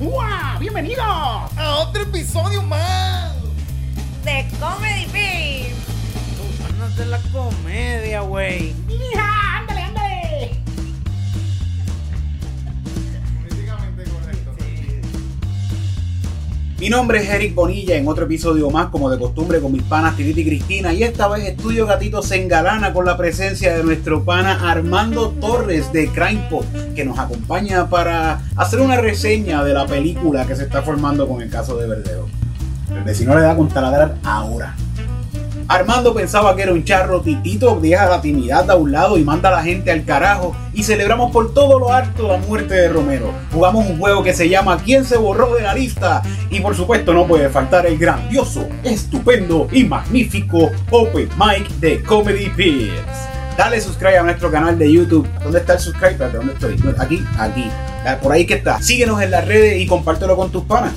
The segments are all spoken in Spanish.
¡Ua! ¡Bienvenido! a otro episodio más. de Comedy Beat. Panas de la comedia, güey. ¡Hija! Mi nombre es Eric Bonilla en otro episodio más, como de costumbre, con mis panas Tiriti y Cristina. Y esta vez Estudio Gatito se engalana con la presencia de nuestro pana Armando Torres de CrimePod, que nos acompaña para hacer una reseña de la película que se está formando con el caso de Verdeo. El vecino le da con taladrar ahora. Armando pensaba que era un charro, Titito deja la timidez a un lado y manda a la gente al carajo y celebramos por todo lo alto la muerte de Romero. Jugamos un juego que se llama ¿Quién se borró de la lista? Y por supuesto no puede faltar el grandioso, estupendo y magnífico Open Mic de Comedy Pits. Dale subscribe a nuestro canal de YouTube. ¿Dónde está el subscribe? ¿Dónde estoy? Aquí, aquí. Ah, Por ahí que está. Síguenos en las redes y compártelo con tus panas.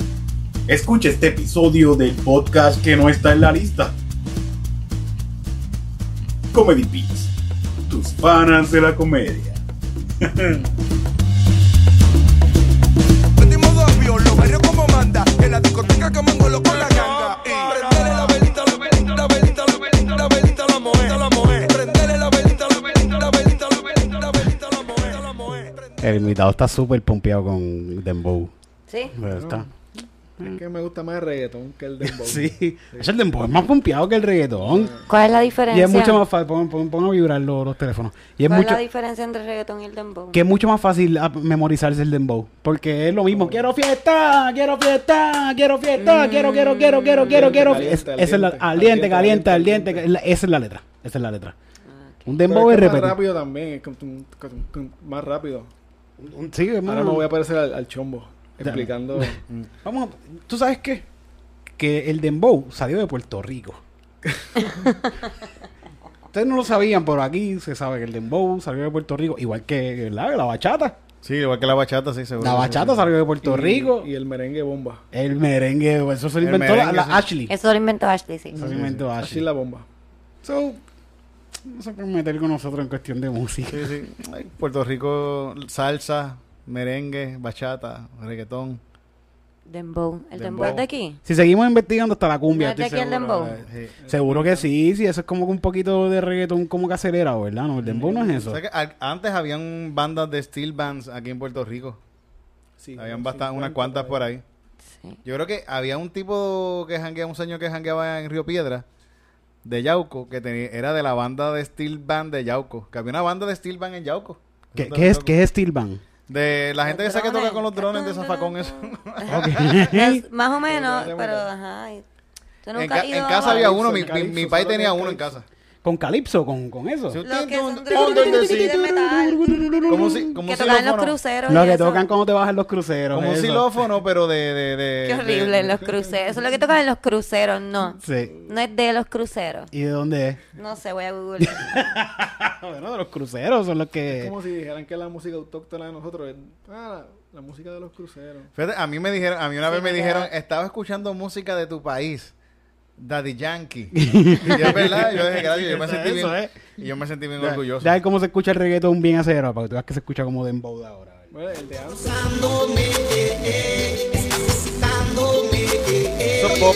Escucha este episodio del podcast que no está en la lista. Comedy Beats, tus panas de la comedia. Prendimos dos avión, los barrios como manda. En la discoteca que mango lo con la ganga. Y prendele la velita, la velita, la velita, la velita, la velita, la moe, la moe. Prendele la velita, la velita, la velita, la velita, la velita, la moe, la moe. El invitado está súper pompeado con Dembow. ¿Sí? Pero está. Es que me gusta más el reggaetón que el dembow. Sí. Es el Dembow es más pompeado que el reggaetón. ¿Cuál es la Y diferencia? es mucho más fácil. Pon, pon- pon a vibrar los, los teléfonos. Y es ¿Cuál mucho. es la diferencia entre el reggaetón y el dembow? que es mucho más fácil ah, memorizarse el dembow. Porque es lo mismo. Quiero fiesta, quiero fiesta, quiero fiesta, quiero, quiero, quiero, quiero, quiero, quiero. Caliente, Esa es la, caliente, aliente, caliente, caliente, aliente. la- Esa es la letra. Esa es la letra. Un Pero dembow es es más rápido también, más rápido. Un- Sí. Ahora me voy a parecer al, al chombo, explicando. Vamos, ¿tú sabes qué? Que el dembow salió de Puerto Rico. Ustedes no lo sabían, pero aquí se sabe que el dembow salió de Puerto Rico, igual que ¿verdad? la bachata. Sí, igual que la bachata, sí, seguro. La bachata salió de Puerto y- Rico. Y el merengue bomba. El merengue, eso se lo El inventó la, merengue, la sí. Ashley. Eso lo inventó Ashley, sí. Eso se lo inventó Así Ashley. la bomba. So, no se pueden meter con nosotros en cuestión de música. Sí, sí. Ay, Puerto Rico, salsa, merengue, bachata, reggaetón. Dembow. ¿El dembow, es de aquí? Si seguimos investigando hasta la cumbia, ¿No es de aquí el seguro, dembow? eh, Sí. Seguro que sí, sí, eso es como que un poquito de reggaetón como que acelerado, ¿verdad? No, el dembow no es eso. O sea que al- antes habían bandas de steel bands aquí en Puerto Rico. Sí, habían 50 unas cuantas por ahí. Sí. Yo creo que había un tipo que jangueaba, un señor que jangueaba en Río Piedra, de Yauco, que tenía, era de la banda de steel band de Yauco. Que había una banda de steel band en Yauco. ¿Qué, Eso qué es. ¿Qué es Steel Band? De la gente Los esa que toca con los drones de zafacón, eso. Es más o menos, Pero- ajá. y- ¿Tú En, nunca ca- has ido en casa había uno, mi, mi, mi solo tenía uno en casa. Con Calypso, con, con eso. Sí, Los que son Como de metal. Como si, como Que un tocan los cruceros. Lo que tocan cuando te bajan los cruceros. Como un xilófono, pero de... de, de Qué horrible en los cruceros. Eso es lo que tocan en los cruceros, no. Sí. No es de los cruceros. ¿Y de dónde es? No sé, voy a googlear. bueno, de los cruceros son los Es que... como si dijeran que la música autóctona de nosotros es ah, la, la música de los cruceros. Fíjate, a mí me dijeron, a mí una Sí, vez me dijeron, estaba escuchando música de tu país, Daddy Yankee. y es verdad, yo dije, gracias, yo me sentí Eso, bien, eh. y yo me sentí bien Ya, orgulloso. ya cómo se escucha el reggaetón bien acero, para que tú veas que se escucha como dembow de ahora. Bueno, el de antes. Eso es pop.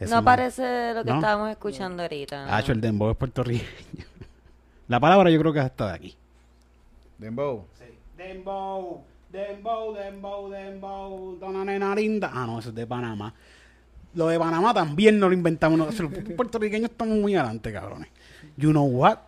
Eso No parece lo que ¿No? estábamos escuchando ahorita. Ah, el dembow es puertorriqueño. La palabra yo creo que es hasta de aquí. Dembow. Dembow, dembow, dembow, dembow, dona nena linda. Ah, no, eso es de Panamá. Lo de Panamá también no lo inventamos. No, los puertorriqueños estamos muy adelante, cabrones. You know what?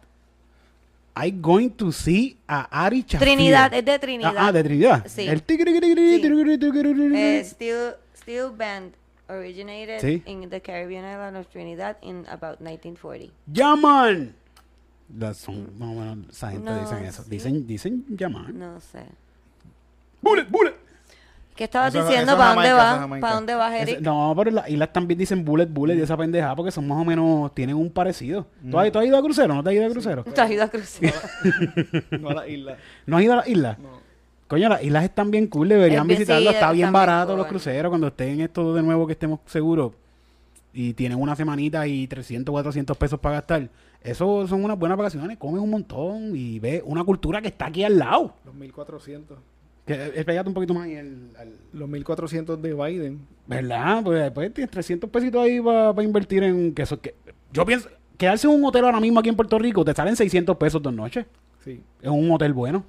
I'm going to see a Ari Shafir. Trinidad, es de Trinidad. Ah, ah, de Trinidad. Sí. El tigri- Sí. Eh, Steel, Steel Band originated Sí. in the Caribbean island of Trinidad in about 1940. ¡Llaman! Las son, más o menos, esa gente No, dicen eso. sí. Dicen, dicen llaman. No sé. ¡Bullet, bullet! ¿Qué estabas Eso- diciendo? eso es ¿Para dónde es vas? ¿Para dónde vas, Eric? no, pero las islas también dicen bullet, bullet y esa pendejada porque son más o menos, tienen un parecido. ¿Tú, has, tú has ido a crucero? ¿No te has ido a crucero? ¿Te has ido a crucero? No a la isla. ¿No has ido a las islas? No. Coño, las islas están bien cool, deberían Es bien- visitarlo. sí, Está bien barato cool. los cruceros cuando estén esto de nuevo que estemos seguros. Y tienen una semanita y 300, 400 pesos para gastar. Eso son unas buenas vacaciones, comes un montón y ves una cultura que está aquí al lado. Los 1400. Que, pégate un poquito más ahí el, al- Los 1400 de Biden. ¿Verdad? Pues después tienes 300 pesitos ahí para invertir en queso. Que, yo pienso, quedarse en un hotel ahora mismo aquí en Puerto Rico te salen 600 pesos dos noches. Sí. Es un hotel bueno.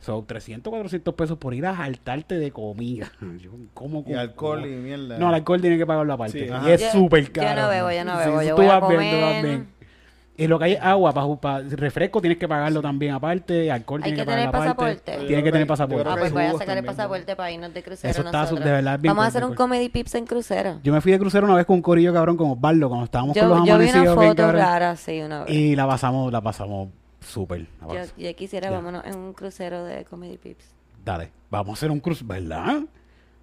Son 300, 400 pesos por ir a jaltarte de comida. Yo, ¿cómo, Y alcohol cómo? y mierda. No, el alcohol tiene que pagarlo aparte. Sí, y ajá. es súper caro. Yo no bebo, yo no bebo. sí, yo voy a comer. bien. Y lo que hay es agua, para, refresco tienes que pagarlo también aparte, alcohol Hay tienes que que tener pasaporte. Tienes que tener pasaporte. Ah, pues voy a sacar el pasaporte para irnos de crucero Eso está nosotros. de verdad bien Vamos a hacer un cool. comedy pips en crucero. Yo me fui de crucero una vez con un corillo cabrón con Osvaldo, cuando estábamos con Yo, los yo vi una amanecidos bien foto cabrón. rara, sí, una vez. Y la pasamos, la pasamos súper. Yo, yo quisiera, Ya. vámonos en un crucero de comedy pips. Dale, vamos a hacer un cruce, ¿verdad?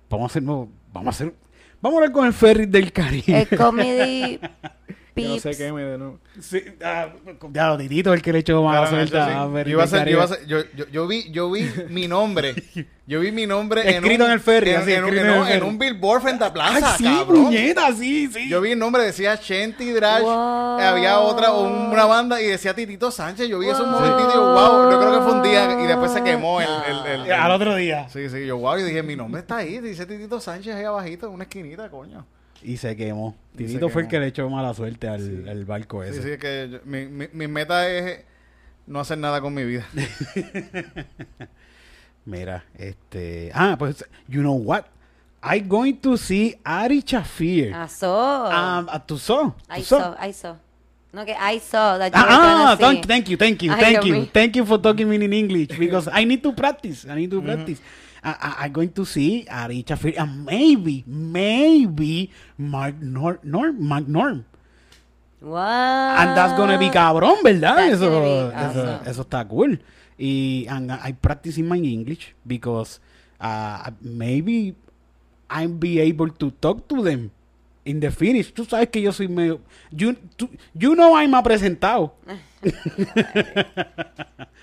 Vamos a hacer, no, vamos a hacer, vamos a hablar con el ferry del Caribe. El comedy Yo no sé qué me de nuevo. Sí, ah, ya lo Titito el que le echó mala Claro, suelta sí. a Ferry Yo iba a ser- yo iba a Caribe. ser- yo- yo- yo vi, yo vi mi nombre. Yo vi mi nombre Escrito en el ferry, en, así, en un- escrito en en un- en un billboard frente a Plaza, Ay, sí, cabrón. puñeta, sí, sí. Yo vi el nombre, decía Shenty Drash. Wow. Había otra, una banda y decía Titito Sánchez. Yo vi eso un Wow. momentito y yo, wow. Yo creo que fue un día y después se quemó el. el- el- el- Al otro día. Sí, sí, yo, wow. Y dije, mi nombre está ahí. Dice Titito Sánchez ahí abajito, en una esquinita, coño. Y se quemó. Y se fue el que le echó mala suerte al, al barco Sí, ese. sí, que yo- mi, mi, mi meta es no hacer nada con mi vida. Mira, este. Ah, pues, you know what? I'm going to see Ari Shafir. I saw. Um, uh, ¿Tú saw? I ¿Tú saw? I saw. No, que I saw that you were Ah, ah, see. thank, thank you, thank you, thank you, thank you for talking me in English because I need to practice. I need to practice. I, I'm going to see Ari Shafir and maybe, maybe Mark Norm, Norm, Mark Norm. What? And that's gonna be cabrón, ¿verdad? Eso, eso, está cool. Y and I practice in my English because uh, maybe I'll be able to talk to them in the finish. Tú sabes que yo soy medio... You, tú- you know I'm a presentado.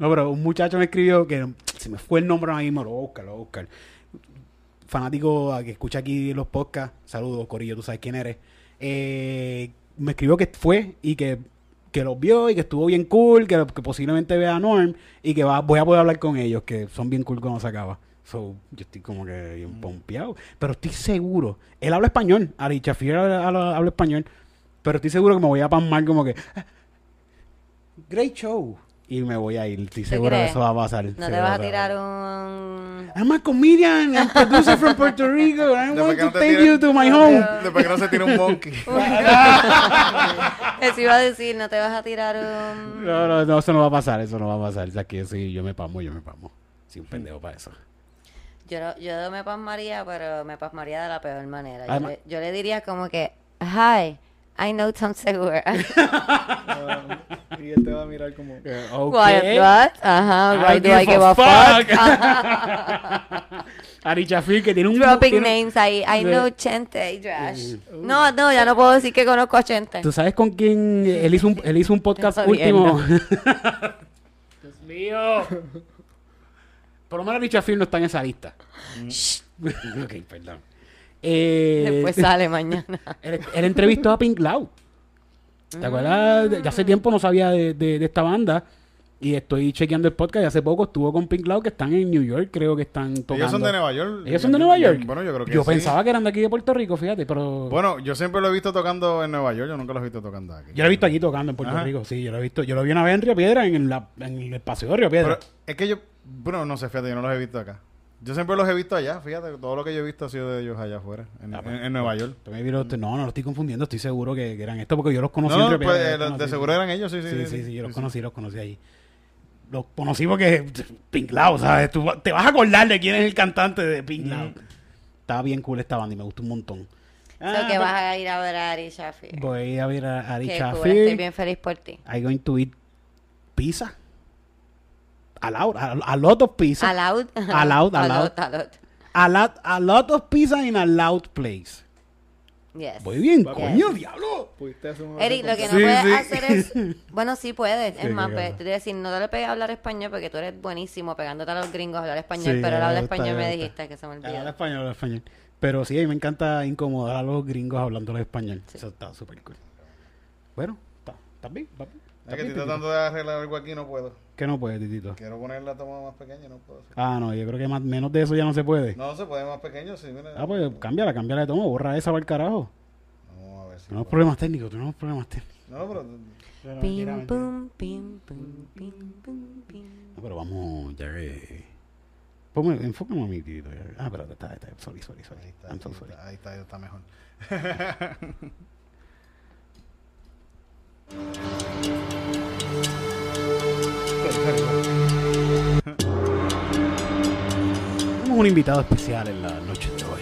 no, pero un muchacho me escribió que se me fue el nombre ahora mismo, lo voy a buscar, lo voy a buscar. Fanático a que escucha aquí los podcasts, saludos Corillo, tú sabes quién eres. Eh, me escribió que fue y que, que los vio y que estuvo bien cool, que, que posiblemente vea a Norm y que va, voy a poder hablar con ellos, que son bien cool cuando se acaba. So, yo estoy como que bien pompeado. Pero estoy seguro. Él habla español. Ari Chafier habla, habla- habla español. Pero estoy seguro que me voy a pasmar como que... "Ah, Great show. Y me voy a ir. Estoy seguro que eso va a pasar. No te va vas a tirar un... I'm a comedian and producer from Puerto Rico. I want to take tire- you to my home. Después que no se tire un monkey. Eso iba a decir, no te vas a tirar un... No, no, no, eso no va a pasar. Eso no va a pasar. O sea, que sí, yo me pasmo, yo me pasmo. Sí, un pendejo para eso. Yo, no- yo me pasmaría, pero me pasmaría de la peor manera. Yo, le, yo le diría como que, hi, I know Tom Segura. Y él te va a mirar como. What? What? Ajá, I why do I give a a fuck. fuck? Ari Chafir, que tiene un... Dropping tiene- names ahí. I Sí. know Chente y Trash. No, no, ya no puedo decir que conozco a Chente. ¿Tú sabes con quién él hizo un, él hizo un podcast último? Dios mío. Por lo menos Richard Field no está en esa lista. ok, perdón. Eh, Después sale mañana. él, él entrevistó a Pink Cloud. ¿Te acuerdas? De hace tiempo no sabía de, de- de esta banda. Y estoy chequeando el podcast y hace poco estuvo con Pink Cloud que están en New York, creo que están tocando. Ellos son de Nueva York. ¿Ellos son de Nueva York? Bueno, yo creo que Yo sí. pensaba que eran de aquí de Puerto Rico, fíjate, pero... Bueno, yo siempre lo he visto tocando en Nueva York. Yo nunca lo he visto tocando aquí. Yo lo he visto aquí tocando en Puerto Ajá. Rico, sí, yo lo he visto. Yo lo vi una vez en Río Piedra, en, la, en el paseo de Río Piedra. Pero es que yo, bueno, no sé, fíjate, yo no los he visto acá. Yo siempre los he visto allá, fíjate, todo lo que yo he visto ha sido de ellos allá afuera, en, Ah, pues, en- en Nueva York. Tú me vieron- no, no lo estoy confundiendo, estoy seguro que, que eran estos porque yo los conocí No, en Río pues, eh, los de conocí. seguro eran ellos, sí, sí. Sí, sí, sí, yo los conocí, los conocí ahí. Los conocí porque Pink Cloud, ¿sabes? Tú te vas a acordar de quién es el cantante de Pink Cloud. Estaba bien cool esta banda y me gustó un montón. So Ah, que pues, vas a ir a ver a Ari Shafir. Voy a ver a Ari Qué cool, Shafir. estoy bien feliz por ti. I'm going to eat pizza. A lot, a, a lot of pizza. Allowed. Allowed, allowed. allowed. A lot, a lot of pizza in a loud place. Yes. Muy bien, Va- coño, diablo. Eric, lo que no Sí, puedes sí. hacer es... Bueno, sí puedes. Sí, es más, claro. pues, te voy a decir, no te le pegues a hablar español porque tú eres buenísimo pegándote a los gringos a hablar español, Sí, pero él ya habla español me dijiste que se me Habla olvidó. español, habla español. Pero sí, a mí me encanta incomodar a los gringos hablando español. Sí. Eso está súper cool. Bueno, está, está bien, papi. Es que estoy tratando de arreglar algo aquí y no puedo. ¿Qué no puede, Titito? Quiero poner la toma más pequeña y no puedo. hacer. Ah, no, yo creo que más, menos de eso ya no se puede. No se puede más pequeño, sí, mira. Ah, pues cámbiala, cámbiala de tomo, borra esa para el carajo. Vamos a ver si. Tenemos puedo. problemas técnicos, tenemos problemas técnicos. No, pero. Pim, pum, pim, pum, pim, pum, pim. No, pero vamos, ya que... Ponme, enfócame a mi Titito. Ah, pero está, está, sorry, sorry, sorry. Ahí está, I'm so ahí está, ahí está, está mejor. Tenemos un invitado especial en la noche de hoy.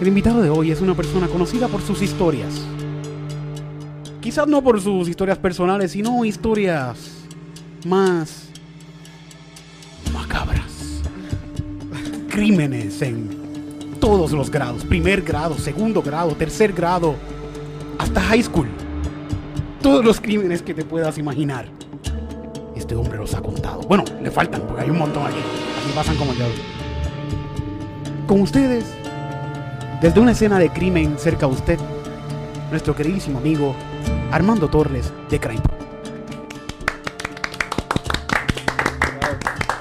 El invitado de hoy es una persona conocida por sus historias. Quizás no por sus historias personales, sino historias más macabras. Crímenes en todos los grados. Primer grado, segundo grado, tercer grado, hasta high school. Todos los crímenes que te puedas imaginar. Este hombre los ha contado. Bueno, le faltan, porque hay un montón aquí. Aquí pasan como el diablo. Con ustedes, desde una escena de crimen cerca de usted, nuestro queridísimo amigo Armando Torres de Crime.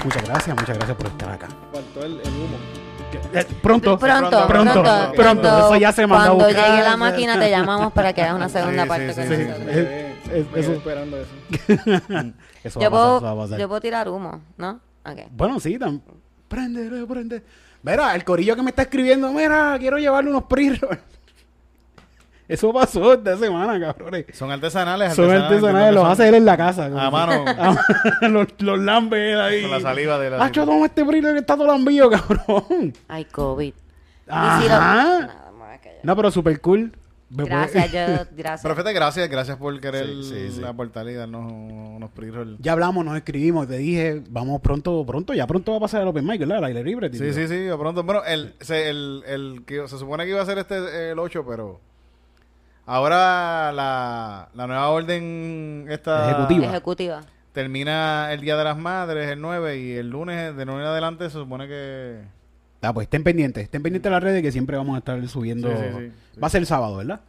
Muchas gracias, muchas gracias por estar acá. Faltó el humo. Eh, pronto, Pronto, pronto, pronto, pronto, pronto, eso ya se mandó a Cuando llegue la máquina te llamamos para que hagas una segunda Sí, parte sí, con nosotros. Esperando eso. Eso va Yo a pasar, puedo, yo puedo tirar humo, ¿no? Bueno, sí, tam- prende, prende. Mira, el corillo que me está escribiendo, mira, quiero llevarle unos pre-rolls. Eso pasó esta semana, cabrones. Son artesanales, Son artesanales, los hace él en la casa. A mano, los, los lambe él ahí. con la saliva de la. Hacho, toma este pre que está todo lambío, cabrón. Hay COVID. Y si lo- Ajá. Nada. No, pero super cool. Me Gracias, puede- yo, gracias. Pero fíjate, gracias, gracias por querer Sí, sí, sí. aportar y darnos unos pre-roll. Ya hablamos, nos escribimos, te dije, vamos pronto, pronto, ya pronto va a pasar el Open Mic, ¿verdad? El aire libre. Sí, tío. sí, sí, de pronto. Bueno, el, se, el, el que se supone que iba a ser este el 8, pero ahora la, la nueva orden esta Ejecutiva. Ejecutiva. termina el Día de las Madres, el 9, y el lunes, de 9 en adelante, se supone que... Ah, pues estén pendientes, estén pendientes de las redes que siempre vamos a estar subiendo. Sí, sí, sí, sí. Va a ser el sábado, ¿verdad?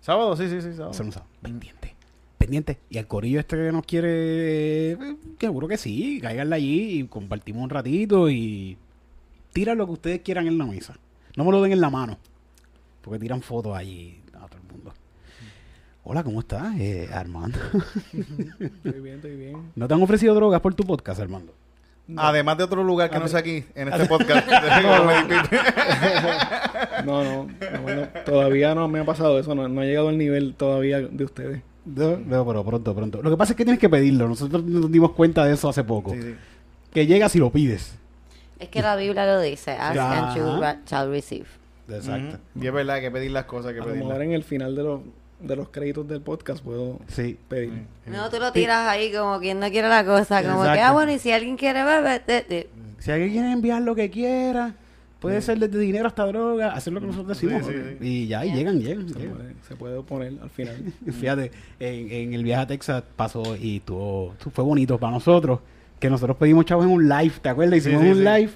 Sábado, sí, sí, sí, Va a sábado. ser un sábado. Pendiente. Pendiente. Y al corillo este que nos quiere, eh, seguro que sí, cáiganle allí y compartimos un ratito y tiran lo que ustedes quieran en la mesa. No me lo den en la mano, porque tiran fotos allí a todo el mundo. Hola, ¿cómo estás, eh, Armando? Estoy bien, estoy bien. ¿No te han ofrecido drogas por tu podcast, Armando? Además de otro lugar que no sea aquí, en este podcast. No, no, no, no, todavía no me ha pasado eso. No, no ha llegado al nivel todavía de ustedes. No, pero pronto, pronto. Lo que pasa es que tienes que pedirlo. Nosotros nos dimos cuenta de eso hace poco. Sí, sí. Que llegas y lo pides. Es que la Biblia lo dice. Ask and you shall receive. Exacto. Y es verdad, que pedir las cosas, que pedirlas. en el final de los, de los créditos del podcast puedo Sí. pedir. No, tú lo tiras ahí como quien no quiere la cosa. Como que, Exacto. ah, bueno, y si alguien quiere beber, te- te- Si alguien quiere enviar lo que quiera, puede ser desde dinero hasta droga, hacer lo que nosotros decimos. Sí, sí, sí. Y ya, y llegan, llegan. Se llegan. puede, se puede oponer al final. Fíjate, en, en el viaje a Texas pasó y tuvo, tu- fue bonito para nosotros, que nosotros pedimos chavos en un live, ¿te acuerdas? Hicimos Sí, sí, un sí. live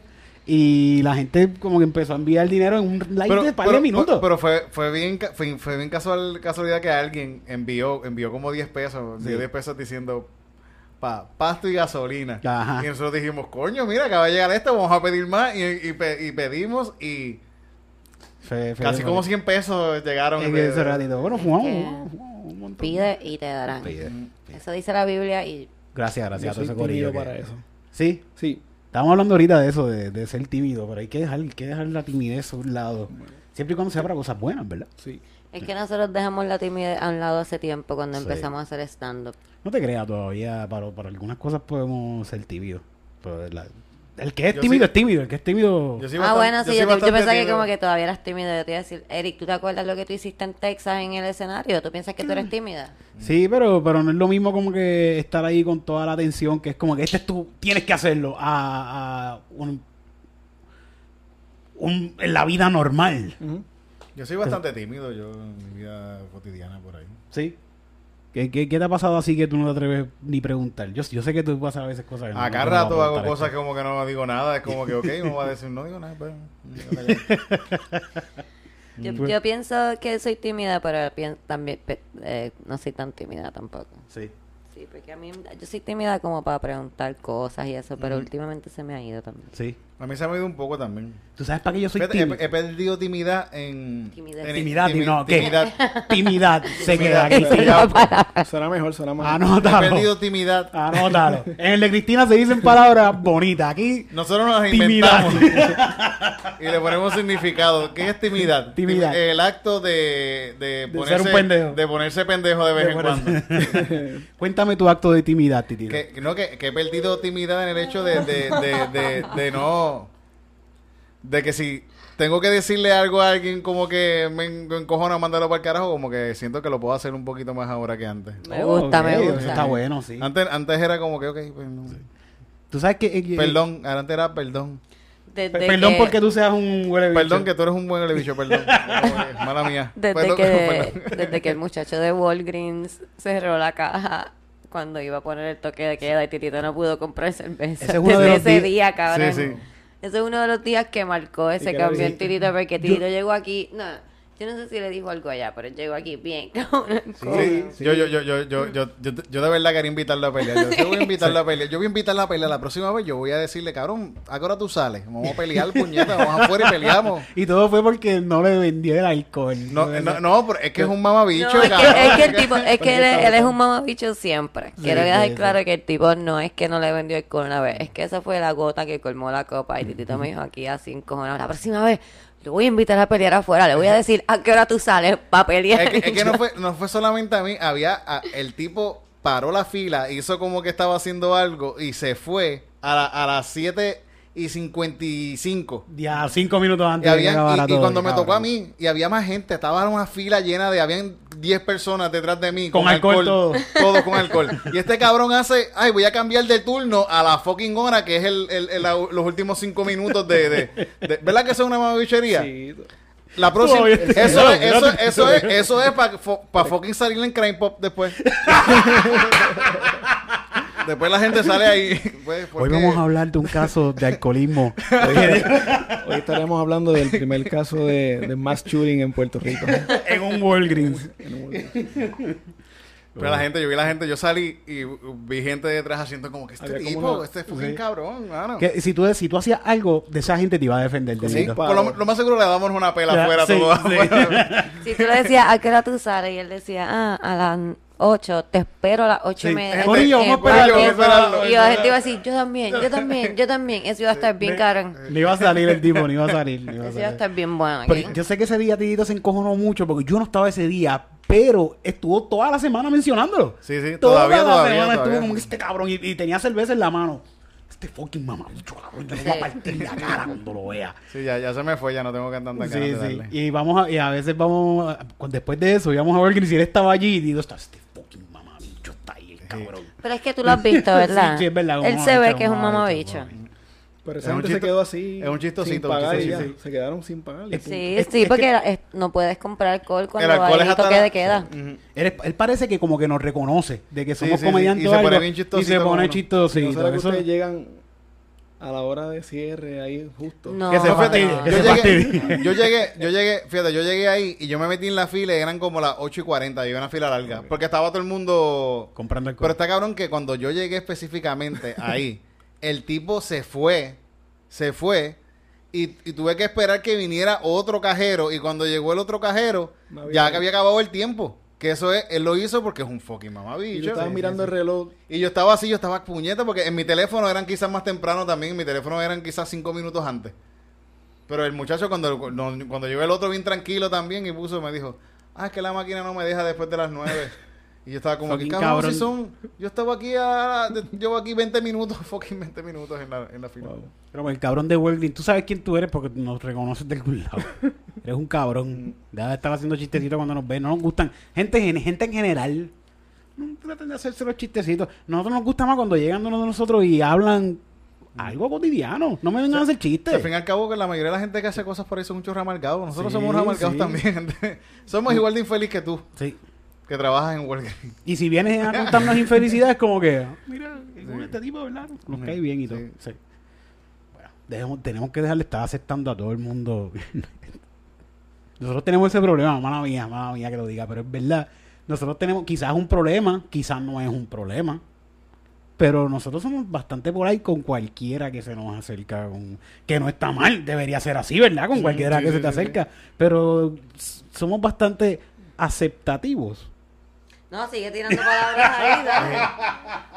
y la gente como que empezó a enviar dinero en un live de par de minutos. Pero fue, fue bien, fue, fue bien casual, casualidad que alguien envió, envió como 10 pesos, Sí. 10 pesos diciendo pa, pasto y gasolina. Ajá. Y nosotros dijimos, coño, mira, acaba de llegar esto, vamos a pedir más. Y, y pe- y pedimos y casi como 100 pesos llegaron. en de- ese ratito. Bueno, fumamos un montón. pide y te darán. Pide. Eso dice la Biblia y Gracias, Yo gracias a todo ese corillo. que- para eso. Sí, Sí, estábamos hablando ahorita de eso, de, de ser tímido, pero hay que dejar, hay que dejar la timidez a un lado. Siempre y cuando sea para cosas buenas, ¿verdad? sí. es que nosotros dejamos la timidez a un lado hace tiempo cuando Sí. empezamos a hacer stand-up. No te creas todavía, para, para algunas cosas podemos ser tímidos. Pero la- el que es Yo tímido sí- es tímido, el que es tímido... Yo ah, bastante- bueno, sí, yo, yo pensaba que tímido. como que todavía eras tímida. Yo te iba a decir, Eric, ¿tú te acuerdas lo que tú hiciste en Texas en el escenario? ¿Tú piensas que tú eres tímida? Sí, pero, pero no es lo mismo como que estar ahí con toda la atención, que es como que este es tú, tienes que hacerlo, a, a un, un- en la vida normal. Yo soy bastante tímido, yo en mi vida cotidiana por ahí. ¿Sí? ¿Qué, qué, qué te ha pasado así que tú no te atreves ni preguntar? Yo, yo sé que tú pasas a veces cosas que no- Acá no rato hago cosas esto. como que no digo nada, es como que, ok, me va a decir, no digo nada, pues. Yo, Pues- yo pienso que soy tímida, pero también eh, no soy tan tímida tampoco. Sí. Sí, porque a mí yo soy tímida como para preguntar cosas y eso, pero últimamente se me ha ido también. Sí. A mí se me ha ido un poco también. ¿Tú sabes para qué yo soy Fíjate, tímido? he, he perdido timidez en... Timidez. en- Timidad, timi- no, ¿qué? timidad. Timidad. Se queda aquí. Ya, Suena mejor, suena mejor. He perdido timidad. Anótalo. En el de Cristina se dicen palabras bonitas. Aquí, Nosotros nos las inventamos y le ponemos significado. ¿Qué es timidad? Timidad. Tim- El acto de, de, ponerse, ser un pendejo. de ponerse pendejo de vez en cuando. cuéntame tu acto de timidad, Titi. que, no, que, que he perdido timidad en el hecho de, de, de, de, de no... De que si tengo que decirle algo a alguien como que me, en- me encojona mandarlo para el carajo, como que siento que lo puedo hacer un poquito más ahora que antes. Me Oh, gusta, me eso gusta. Está bueno, sí. Antes, antes era como que, ok, pues no. Tú sabes que... eh, Perdón, ahora antes era perdón. Desde Perdón que- porque tú seas un huele bicho. Perdón, que tú eres un buen bicho, perdón. No, Mala mía. Desde Perdón, que, perdón. desde que el muchacho de Walgreens cerró la caja cuando iba a poner el toque de queda y Titito no pudo comprar cerveza. Ese es uno de Desde los ese día, cabrón. Sí, sí. Ese es uno de los días que marcó ese cambio en Titito porque Titito llegó aquí. No, yo no sé si le dijo algo allá, pero él llegó aquí bien. Sí, Yo, yo, yo, yo, yo, yo, yo, yo de verdad quería invitarlo a pelear. Yo, yo voy a invitarlo a pelear. Yo voy a invitarlo a pelear. La próxima vez yo voy a decirle, cabrón, ¿a qué hora tú sales? Vamos a pelear, puñeta. Vamos afuera y peleamos. Y todo fue porque no le vendió el alcohol. No, no, no, pero es que es un mamabicho, No, es, cabrón. que, es que el tipo, es que él, es- él es un mamabicho siempre. Quiero sí, dejar sí. claro que el tipo no es que no le vendió alcohol una vez, es que esa fue la gota que colmó la copa y Titito me dijo aquí así encojonado, la próxima vez lo voy a invitar a pelear afuera, le voy a decir a qué hora tú sales para pelear. Es que, es que no, fue, no fue solamente a mí, había a- el tipo paró la fila, hizo como que estaba haciendo algo y se fue a, la- a las 7 y 55. Ya cinco minutos antes habían- y- y todo, cuando me cabrón. tocó a mí, y había más gente, estaba una fila llena de, habían 10 personas detrás de mí. Con alcohol todo. Todos con alcohol. Y este cabrón hace, ay, voy a cambiar de turno a la fucking hora, que es el, el- el- la- los últimos 5 minutos de, de- de- ¿Verdad que eso es una mamabichería? Sí. La próxima, eso, es, Espérate, eso, espérate. eso es, eso es para fucking salir en Crime Pop después. después la gente sale ahí. pues, Hoy vamos a hablar de un caso de alcoholismo. Hoy estaremos hablando del primer caso de, de mass shooting en Puerto Rico. en un Walgreens. Pero la gente, yo vi la gente, yo salí y vi gente detrás haciendo como que este Había como tipo, una- este fucking sí. cabrón, mano. Que si tú, si tú hacías algo, de esa gente te iba a defender. Sí, por lo, lo más seguro le damos una pela Ya, afuera sí, todo. sí. afuera. Si tú le decías a qué hora tú sales y él decía, ah, a las 8, te espero a las 8 y Sí. media. Corillo, vamos a Eh, esperarlo, porque- vamos a esperarlo. Y la gente iba a decir, yo también, yo también, yo también. Eso iba a estar bien cabrón. Le iba a salir el tipo, no iba a salir. no iba a Eso iba a salir. estar bien bueno. Pero yo sé que ese día Titito se encojonó mucho porque yo no estaba ese día, pero estuvo toda la semana mencionándolo. Sí, sí, Toda todavía, la todavía, semana todavía. estuvo como este cabrón y, y tenía cerveza en la mano. Este fucking mamabicho, cabrón, yo le voy a Sí. partir la cara cuando lo vea. Sí, ya, ya se me fue, ya no tengo que ganas Sí, sí. darle. Y vamos a, y a veces vamos, a- después de eso, íbamos a ver que si él estaba allí y digo, está este cabrón. Pero es que tú lo has visto, ¿verdad? Sí, sí, es verdad, Él se ve que es un mamabicho. Pero Es esa gente se quedó así. es un chistosito, sin y chistosito. Se quedaron sin pagar. y Es- punto. Sí, Es- sí, es porque que- era- es- no puedes comprar alcohol cuando El alcohol hay es toque de queda. Él, es- él parece que como que nos reconoce de que somos sí, sí. comediantes Y se pone bien y se chistosito pone chistosito. ¿No será que Eso- ustedes llegan a la hora de cierre ahí justo? No. Que se No, que yo, se llegué, fastidie. yo llegué, yo llegué, fíjate, yo llegué ahí y yo me metí en la fila y eran como las 8 y 40, y una fila larga, porque estaba todo el mundo comprando Pero alcohol. está cabrón que cuando yo llegué específicamente ahí, el tipo se fue, se fue, y, y tuve que esperar que viniera otro cajero, y cuando llegó el otro cajero, No había ya que había acabado el tiempo. Que eso es, él lo hizo porque es un fucking Y mamabicho. yo estaba Sí, mirando sí, el reloj. Y yo estaba así, yo estaba puñeta, porque en mi teléfono eran quizás más temprano también, en mi teléfono eran quizás cinco minutos antes. Pero el muchacho cuando, cuando, cuando llegó el otro bien tranquilo también y puso, me dijo, ah, es que la máquina no me deja después de las nueve. Y yo estaba como, Fucking cabrón, cabrón. si son, yo estaba aquí a, llevo aquí 20 minutos, fucking 20 minutos en la, en la fila. Wow. Pero el cabrón de Walgreens, tú sabes quién tú eres porque nos reconoces de algún lado. eres un cabrón. Deja de estar haciendo chistecitos cuando nos ven. No nos gustan. Gente, en- gente en general. No traten de hacerse los chistecitos. Nosotros nos gusta más cuando llegan uno de nosotros y hablan algo cotidiano. No me vengan a hacer O chistes. sea, al fin y al cabo, que la mayoría de la gente que hace cosas por ahí son muchos ramargados. Nosotros Sí, somos ramargados sí. también. gente. somos igual de infeliz que tú, Sí. Que trabajas en Walgreens. Y si vienes a contarnos infelicidades, como que, "Ah, mira, con este tipo, ¿verdad? Nos cae bien y todo. Sí. Sí. Bueno, dejemos- tenemos que dejarle estar aceptando a todo el mundo. Nosotros tenemos ese problema, mala mía, mala mía que lo diga, pero es verdad. Nosotros tenemos quizás un problema, quizás no es un problema. Pero nosotros somos bastante por ahí con cualquiera que se nos acerca, con, que no está mal, debería ser así, ¿verdad? Con cualquiera sí, que sí, se te sí, sí. acerca. Pero somos bastante aceptativos. No, sigue tirando palabras ahí, dale.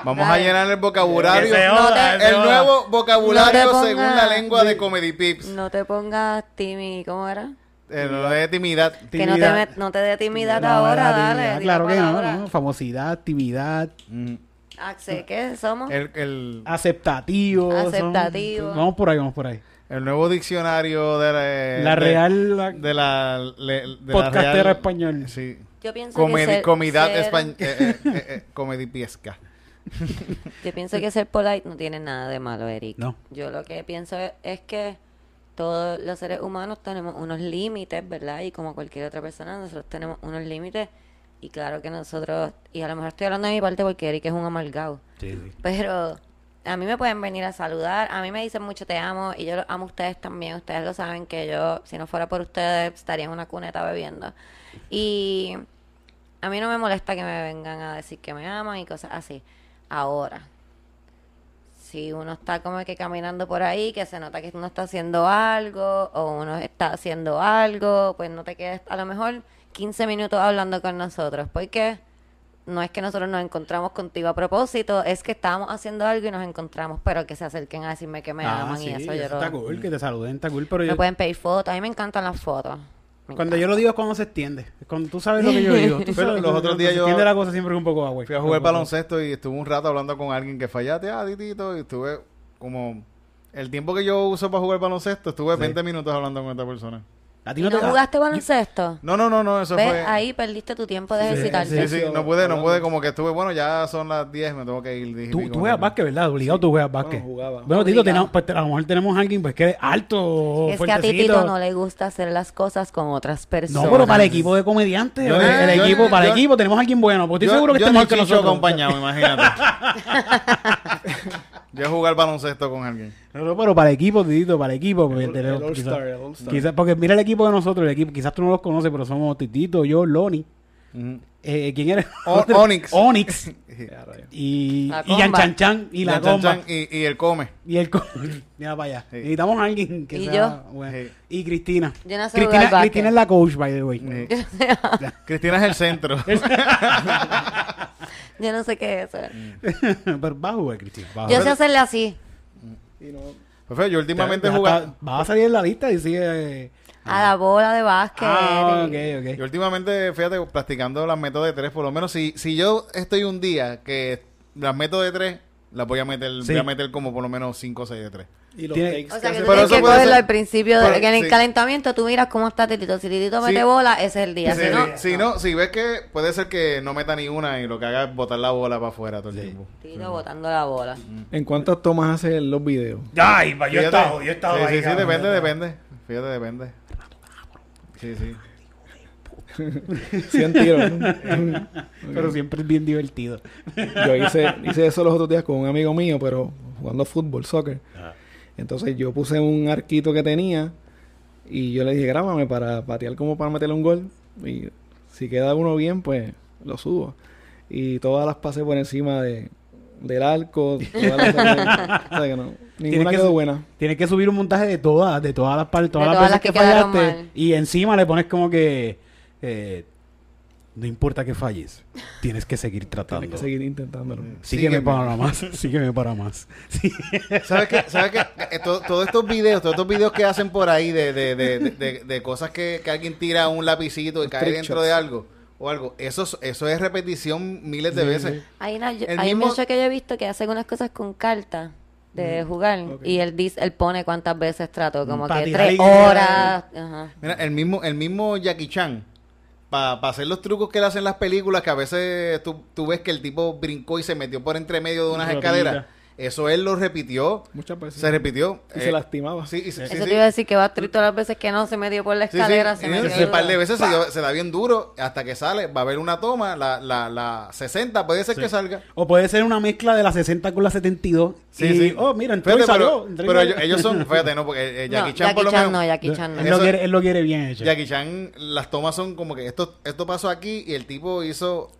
Vamos a Dale. llenar el vocabulario. Que se No joda, te- se el joda. nuevo vocabulario No te ponga- según la lengua de Comedy Pips. No te pongas timi, ¿cómo era? Eh, no de timidad. Que no te, Timidad. met- no te dé timidad No, ahora, la dale. Claro la que no, no, Famosidad, actividad, Mm. Axe, ¿qué somos? El, el, aceptativo. son- Aceptativo. vamos por ahí, vamos por ahí. el nuevo diccionario de la, La de- Real la- de la, le- de la Real- español. Sí. Yo pienso Comedi, que ser, comidad ser- españ- eh, eh, eh, comedy piesca. Yo pienso que ser polite no tiene nada de malo, Eric. No. Yo lo que pienso es, es que todos los seres humanos tenemos unos límites, ¿verdad? Y como cualquier otra persona, nosotros tenemos unos límites. Y claro que nosotros, y a lo mejor estoy hablando de mi parte porque Eric es un amargado. Pero a mí me pueden venir a saludar, a mí me dicen mucho te amo y yo amo a ustedes también. Ustedes lo saben que yo, si no fuera por ustedes, estaría en una cuneta bebiendo. Y a mí no me molesta que me vengan a decir que me aman y cosas así. Ahora, si uno está como que caminando por ahí, que se nota que uno está haciendo algo o uno está haciendo algo, pues no te quedes a lo mejor 15 minutos hablando con nosotros, porque no es que nosotros nos encontramos contigo a propósito, es que estábamos haciendo algo y nos encontramos, pero que se acerquen a decirme que me Ah, aman sí, y eso yo está lo... cool, que te saluden, está cool, pero Me yo- pueden pedir fotos, a mí me encantan las fotos. Me cuando yo lo digo es cuando se extiende. Cuando tú sabes lo que yo digo. Tú Pero sabes, los otros días se yo- extiende la cosa siempre es un poco agua. Fui a jugar baloncesto y estuve un rato hablando con alguien que fallaste, ah, Titito, y estuve como... El tiempo que yo uso para jugar baloncesto, estuve 20 minutos hablando con esta persona. ¿A ti ¿Y no no te jugaste baloncesto? No, no, no, no, eso ¿Ves? fue... Ahí perdiste tu tiempo de ejercitarte. Sí, sí, no pude, no pude, como que estuve, bueno, ya son las 10, me tengo que ir. dije, Tú, tú juegas básquet, ¿verdad? Obligado tú juegas básquet. Bueno, jugaba. Bueno, Tito, tenemos, pues, a lo mejor tenemos a alguien pues, que es alto, Es que a fuertecito. Titito no le gusta hacer las cosas con otras personas. No, pero para el equipo de comediantes, Yo- el, el yo- equipo, para el equipo tenemos a alguien bueno, porque estoy Yo- seguro que está mejor que nosotros. acompañado, imagínate. yo jugar baloncesto con alguien. No, no, pero para el equipo, Titito, para el equipo. Porque, El- tenemos- el All-Star, quizás- el All-Star. quizás- porque mira el equipo de nosotros, el equipo, quizás tú no los conoces, pero somos Titito, yo, Loni. Ujú. Eh, ¿Quién eres? O- Onyx. Onyx. Y, La y Yan. Chan Chan y la comba. chan, y, y el come. Y el co- Mira para allá. Sí. Necesitamos a alguien que ¿Y sea yo? bueno. Sí. Y Cristina. Yo no sé Cristina. Cristina es la coach, by the way. Sí. Cristina es el centro. Yo no sé qué es eso. Pero va a jugar, Cristina. Va a Yo jugar. sé hacerle así. Y no, Pues, yo últimamente jugaba. Va a salir en la lista y sigue. A la bola de básquet. Ah, ok, ok. últimamente últimamente, fíjate, practicando las métodos de tres, por lo menos si, si yo estoy un día que las métodos de tres, las voy a meter, Sí. voy a meter como por lo menos 5 o 6 de tres. y los Tiene- takes O que sea, que tú tienes cogerlo al principio, de, que en el sí. calentamiento tú miras cómo está Titito. Si Titito mete Sí. bola, ese es el día. Si, Si no, si no, si ves que puede ser que no meta ni una y lo que haga es botar la bola para afuera todo el tiempo. Titito botando la bola. ¿En cuántas tomas hace los videos? Ay, yo he estado, yo he estado Sí, ahí. sí, depende, depende. Fíjate, depende. Sí, sí. 100 tiros. ¿no? Pero siempre es bien divertido. Yo hice, hice eso los otros días con un amigo mío, pero jugando fútbol, soccer. Entonces yo puse un arquito que tenía y yo le dije, grábame para patear como para meterle un gol. Y si queda uno bien, pues lo subo. Y todas las pasé por encima de, del arco. Todas las, o sea que no, ninguna que quedó buena. Tienes que subir un montaje de todas, de todas las partes, todas De las todas veces las que, fallaste. mal. Y encima le pones como que. eh, no importa que falles, tienes que seguir tratando. Tienes que seguir intentándolo. Sígueme Sígueme. para más, sígueme para más. Sí. ¿Sabes qué? ¿Sabes qué? Eh, to- Todos estos videos, todos estos videos que hacen por ahí de, de, de, de, de- de cosas que, que alguien tira un lapicito y Los cae dentro de algo o algo, eso, es- eso es repetición miles de veces. Hay, una, yo- hay mismo- que yo he visto que hacen unas cosas con cartas de jugar y él dice, él pone cuántas veces trató, como Pa' que tres horas. Ajá. Mira, el mismo, el mismo Jackie Chan, para hacer los trucos que él hace en las películas, que a veces tú, tú ves que el tipo brincó y se metió por entre medio de unas Una escaleras. Eso él lo repitió. Muchas veces. Se repitió. Y eh, se lastimaba. Sí, y se- sí, Eso sí. te iba a decir que va todas las veces que no se me dio por la Sí, sí. escalera, se Y ese par de veces se, dio- se da bien duro hasta que sale. Va a haber una toma, la, la, la 60, puede ser que salga. O puede ser una mezcla de la 60 con la 72. Sí, y, sí. Oh, mira, entró y Fíjate, salió. pero, entró y pero salió. ellos, ellos son, fíjate, no, porque eh, No, Jackie Chan Jackie por lo Chan menos. no, Jackie Chan no. Él, lo quiere, él lo quiere bien hecho. Jackie Chan, las tomas son como que esto, esto pasó aquí y el tipo hizo.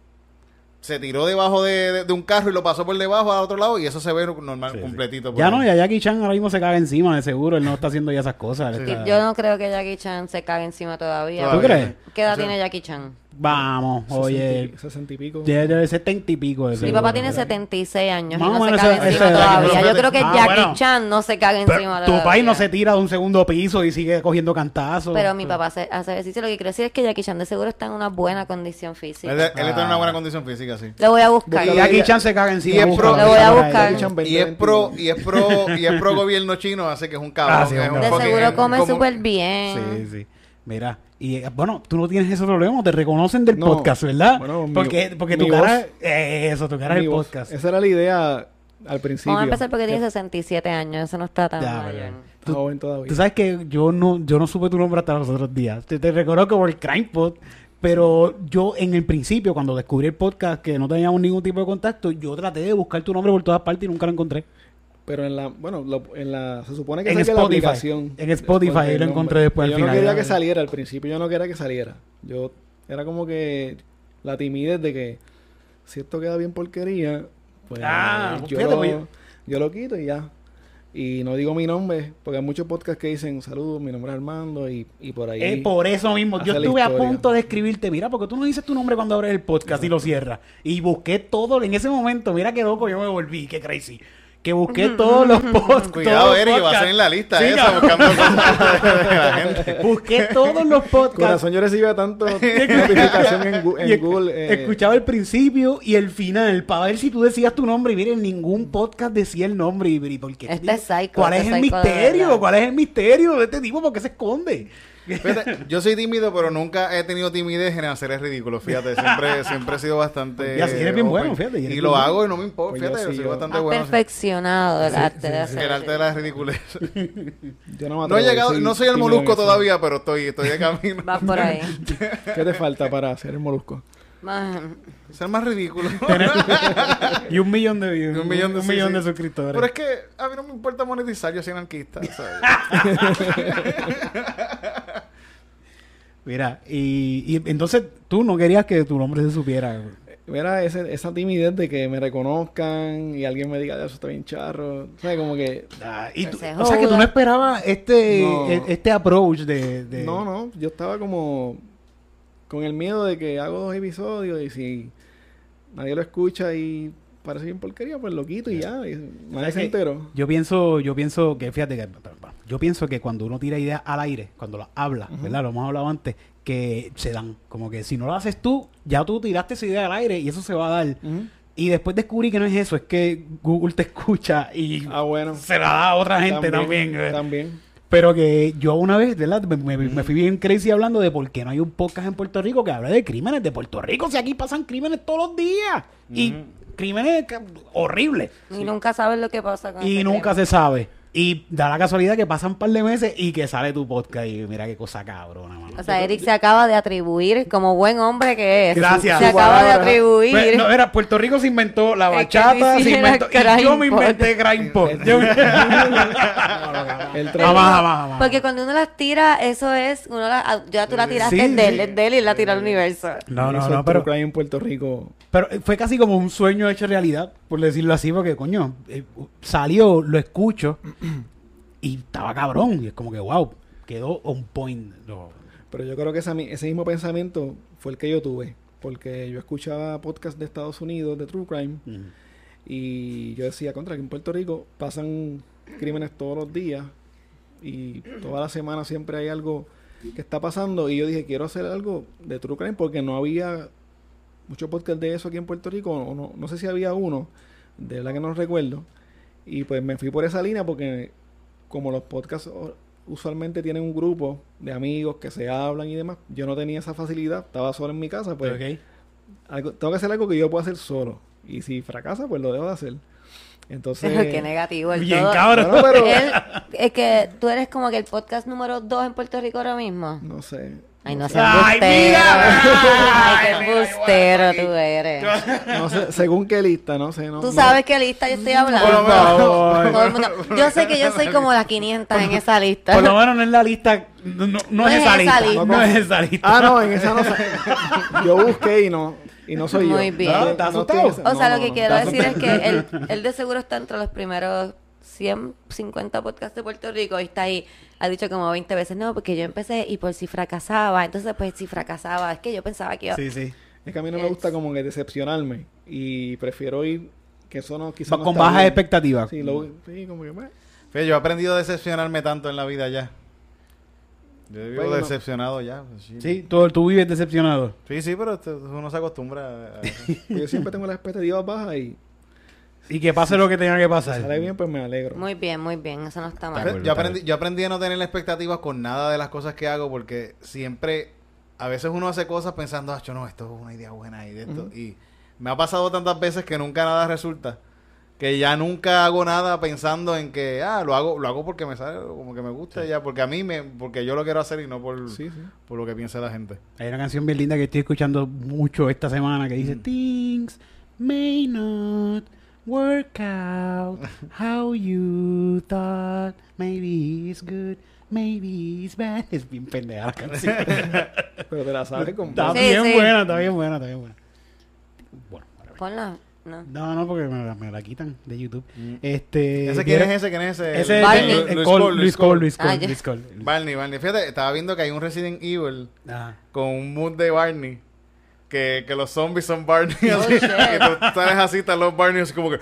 Se tiró debajo de, de- de un carro y lo pasó por debajo a otro lado y eso se ve normal, Sí, completito. Ya ahí. no, ya Jackie Chan ahora mismo se caga encima, de seguro. Él no está haciendo ya esas cosas. Y está- Yo no creo que Jackie Chan se cague encima todavía. ¿Tú crees? ¿Qué edad tiene Jackie Chan? Vamos, oye. 60 y pico. Debe de 70 y pico. de Mi papá tiene 76 años Más y no se caga encima todavía. Yo creo que Ah, Jackie bueno. Chan no se caga Pero encima tu país no se tira de un segundo piso y sigue cogiendo cantazos. Pero mi papá hace, hace ejercicio. Lo que quiero decir es que Jackie Chan de seguro está en una buena condición física. Él, él está en una Ah. buena condición física, sí. Lo voy a buscar. Busca Y Jackie Chan se caga encima. Y es pro- Lo voy a buscar. ahí. Jackie Chan 20, Y es pro, 21. y es pro, y es pro gobierno chino, hace que es un cabrón. Ah, sí, De seguro come súper bien. Sí, sí. Mira, y eh, bueno, tú no tienes ese problema, te reconocen del No. podcast, ¿verdad? Bueno, mi- porque porque mi tu cara, voz- eh, eso, tu cara es el voz. podcast. Esa era la idea al principio. Vamos a empezar porque Que tiene 67 años. Eso no está tan Ya, mayor. está joven todavía. Tú sabes que yo no, yo no supe tu nombre hasta los otros días. Te, te reconozco por el CrimePod, pero yo en el principio, cuando descubrí el podcast, que no teníamos ningún tipo de contacto, yo traté de buscar tu nombre por todas partes y nunca lo encontré. Pero en la, bueno, lo- en la, se supone que En la Spotify. aplicación. En Spotify lo encontré después al Yo final. no quería que saliera, al principio yo no quería que saliera. Yo, era como que la timidez de que si esto queda bien porquería, pues Ah, yo, fíjate, lo, pues, yo lo quito y ya. Y no digo mi nombre, porque hay muchos podcasts que dicen saludos, mi nombre es Armando y, y por ahí. Es por eso mismo. Yo la estuve a punto de escribirte, mira, porque tú no dices tu nombre cuando abres el podcast y lo cierras. Y busqué todo en ese momento. Mira qué loco yo me volví, qué crazy. Que busqué todos los podcasts. Cuidado, Eric, va a ser en la lista Sí, esa, cabrón. buscando cosas de la gente. Busqué todos los podcasts. Corazón, yo recibía tanto notificación en, Y Google. eh, escuchaba el principio y el final para ver si tú decías tu nombre y miren ningún podcast decía el nombre y, y ¿por qué? Este es psycho, ¿Cuál este es el misterio? ¿Cuál es el misterio de este tipo? ¿Por qué se esconde? Fíjate, yo soy tímido, pero nunca he tenido timidez en hacer el ridículo. Fíjate, siempre, siempre he sido bastante. Y así eres bien open. bueno, fíjate, y lo bien hago y no me importa. Pues yo Fíjate, yo sí, soy yo- bastante bueno. perfeccionado el arte de hacer. El arte de la ridiculez. yo no, me No he llegado, no soy el molusco todavía, pero estoy, estoy de camino. Va por ahí. ¿Qué te falta para hacer el molusco? Más- Ser más ridículo. y un millón de views. Y un millón de- sí, millón sí. de suscriptores. Pero es que a mí no me importa monetizar, yo soy anarquista. Mira, y, y entonces tú no querías que tu nombre se supiera. Mira, ese, esa timidez de que me reconozcan y alguien me diga, eso está bien charro. ¿Sabes? Como que... Ah, y tú- o sea que tú no esperabas este, No. e- este approach de, de- No, no, yo estaba como con el miedo de que hago dos episodios y si nadie lo escucha y parece bien porquería, pues lo quito y ya. Y nadie Es se que enteró. Yo pienso, yo pienso que, fíjate que, yo pienso que cuando uno tira ideas al aire, cuando las habla, ¿verdad? Lo hemos hablado antes, que se dan. Como que si no lo haces tú, ya tú tiraste esa idea al aire y eso se va a dar. Y después descubrí que no es eso, es que Google te escucha y Ah, bueno. se la da a otra gente también. eh. También. Pero que yo una vez, ¿verdad? Me, me- me fui bien crazy hablando de por qué no hay un podcast en Puerto Rico que hable de crímenes de Puerto Rico. Si aquí pasan crímenes todos los días. Y crímenes horribles. Y nunca sabes lo que pasa con Y nunca se sabe. Y da la casualidad que pasan un par de meses y que sale tu podcast. Y mira qué cosa cabrona, mano. O sea, Eric se acaba de atribuir, como buen hombre que es, Gracias. se acaba de atribuir. Pues, no, era Puerto Rico se inventó la bachata, se inventó. Y yo me inventé trabajo. jamás, jamás. Porque cuando uno las tira, eso es, uno la, ya tú la tiraste Sí, de él, sí. de él y la tira al universo. No, no, no, pero, crime en Puerto Rico. pero fue casi como un sueño hecho realidad, por decirlo así, porque coño, eh, salió, lo escucho y estaba cabrón. Y es como que, wow, quedó on point. Lo- Pero yo creo que esa ese mismo pensamiento fue el que yo tuve. Porque yo escuchaba podcasts de Estados Unidos de True Crime. Mm. Y yo decía, contra que en Puerto Rico pasan crímenes todos los días. Y toda la semana siempre hay algo que está pasando. Y yo dije, quiero hacer algo de True Crime porque no había muchos podcasts de eso aquí en Puerto Rico. O no, no sé si había uno. De verdad que no recuerdo. Y pues me fui por esa línea porque como los podcasts usualmente tienen un grupo de amigos que se hablan y demás, yo no tenía esa facilidad, estaba solo en mi casa, pues algo- tengo que hacer algo que yo pueda hacer solo. Y si fracasa, pues lo dejo de hacer. Entonces... Pero qué negativo el Bien todo. cabrón. Pero- Él- es que tú eres como que el podcast número 2 en Puerto Rico ahora mismo. No sé. Ay, no sé. seas Ay, mira. Ay, qué bustero tú eres. No sé, según qué lista, no sé. No, Tú sabes qué lista yo estoy hablando. Por. Todo el mundo- Yo sé que yo soy como las 500 en esa lista. Por lo menos no es la lista. No, no- no es esa lista. No es esa lista. Ah, no, en esa no sé. Yo busqué y no, y no soy yo. Muy bien. No, ¿Estás asustado? O sea, no, lo que no, quiero decir es que él, él de seguro está entre los primeros 150 podcasts de Puerto Rico y está ahí. Ha dicho como 20 veces, no, porque yo empecé y por si fracasaba. Entonces, pues si fracasaba, es que yo pensaba que iba... Sí, sí. Es que a mí no me gusta como que decepcionarme y prefiero ir que eso no quizás no con bajas bien. expectativas. Sí, lo, sí, como que bueno. Fíjate, yo he aprendido a decepcionarme tanto en la vida ya. Yo vivo Bueno, no. decepcionado ya. pues, sí. Sí, tú, tú vives decepcionado. Sí, sí, pero uno se acostumbra a. Pues yo siempre tengo las expectativas bajas y Y que pase lo que tenga que pasar. sale bien, pues me alegro. Muy bien, muy bien. Eso no está mal. Está yo, aprendí, yo aprendí a no tener expectativas con nada de las cosas que hago porque siempre, a veces uno hace cosas pensando, ah, no, esto es una idea buena y de esto. Y me ha pasado tantas veces que nunca nada resulta. Que ya nunca hago nada pensando en que, ah, lo hago, lo hago porque me sale, como que me gusta ya, porque a mí me, porque yo lo quiero hacer y no por, Sí, sí. por lo que piensa la gente. Hay una canción bien linda que estoy escuchando mucho esta semana que dice Things may not work out how you thought. Maybe it's good, maybe it's bad. Es bien pendeja la canción. Pero te la sabes con está Sí, bien sí. buena, está bien buena, está bien buena. Bueno, whatever. Ponla. No. no, no, porque me, la- me la quitan de YouTube. Este, ¿Ese quién es ese? ¿Quién es ese? Ese es Barney. el- el Cole, Luis Cole, Luis Cole, Ah, ya. Luis Cole. Barney, Barney. Fíjate, estaba viendo que hay un Resident Evil Ajá. con un mood de Barney. Que, que los zombies son Barney. Oh, así, que tú sales así, están los Barney así como que...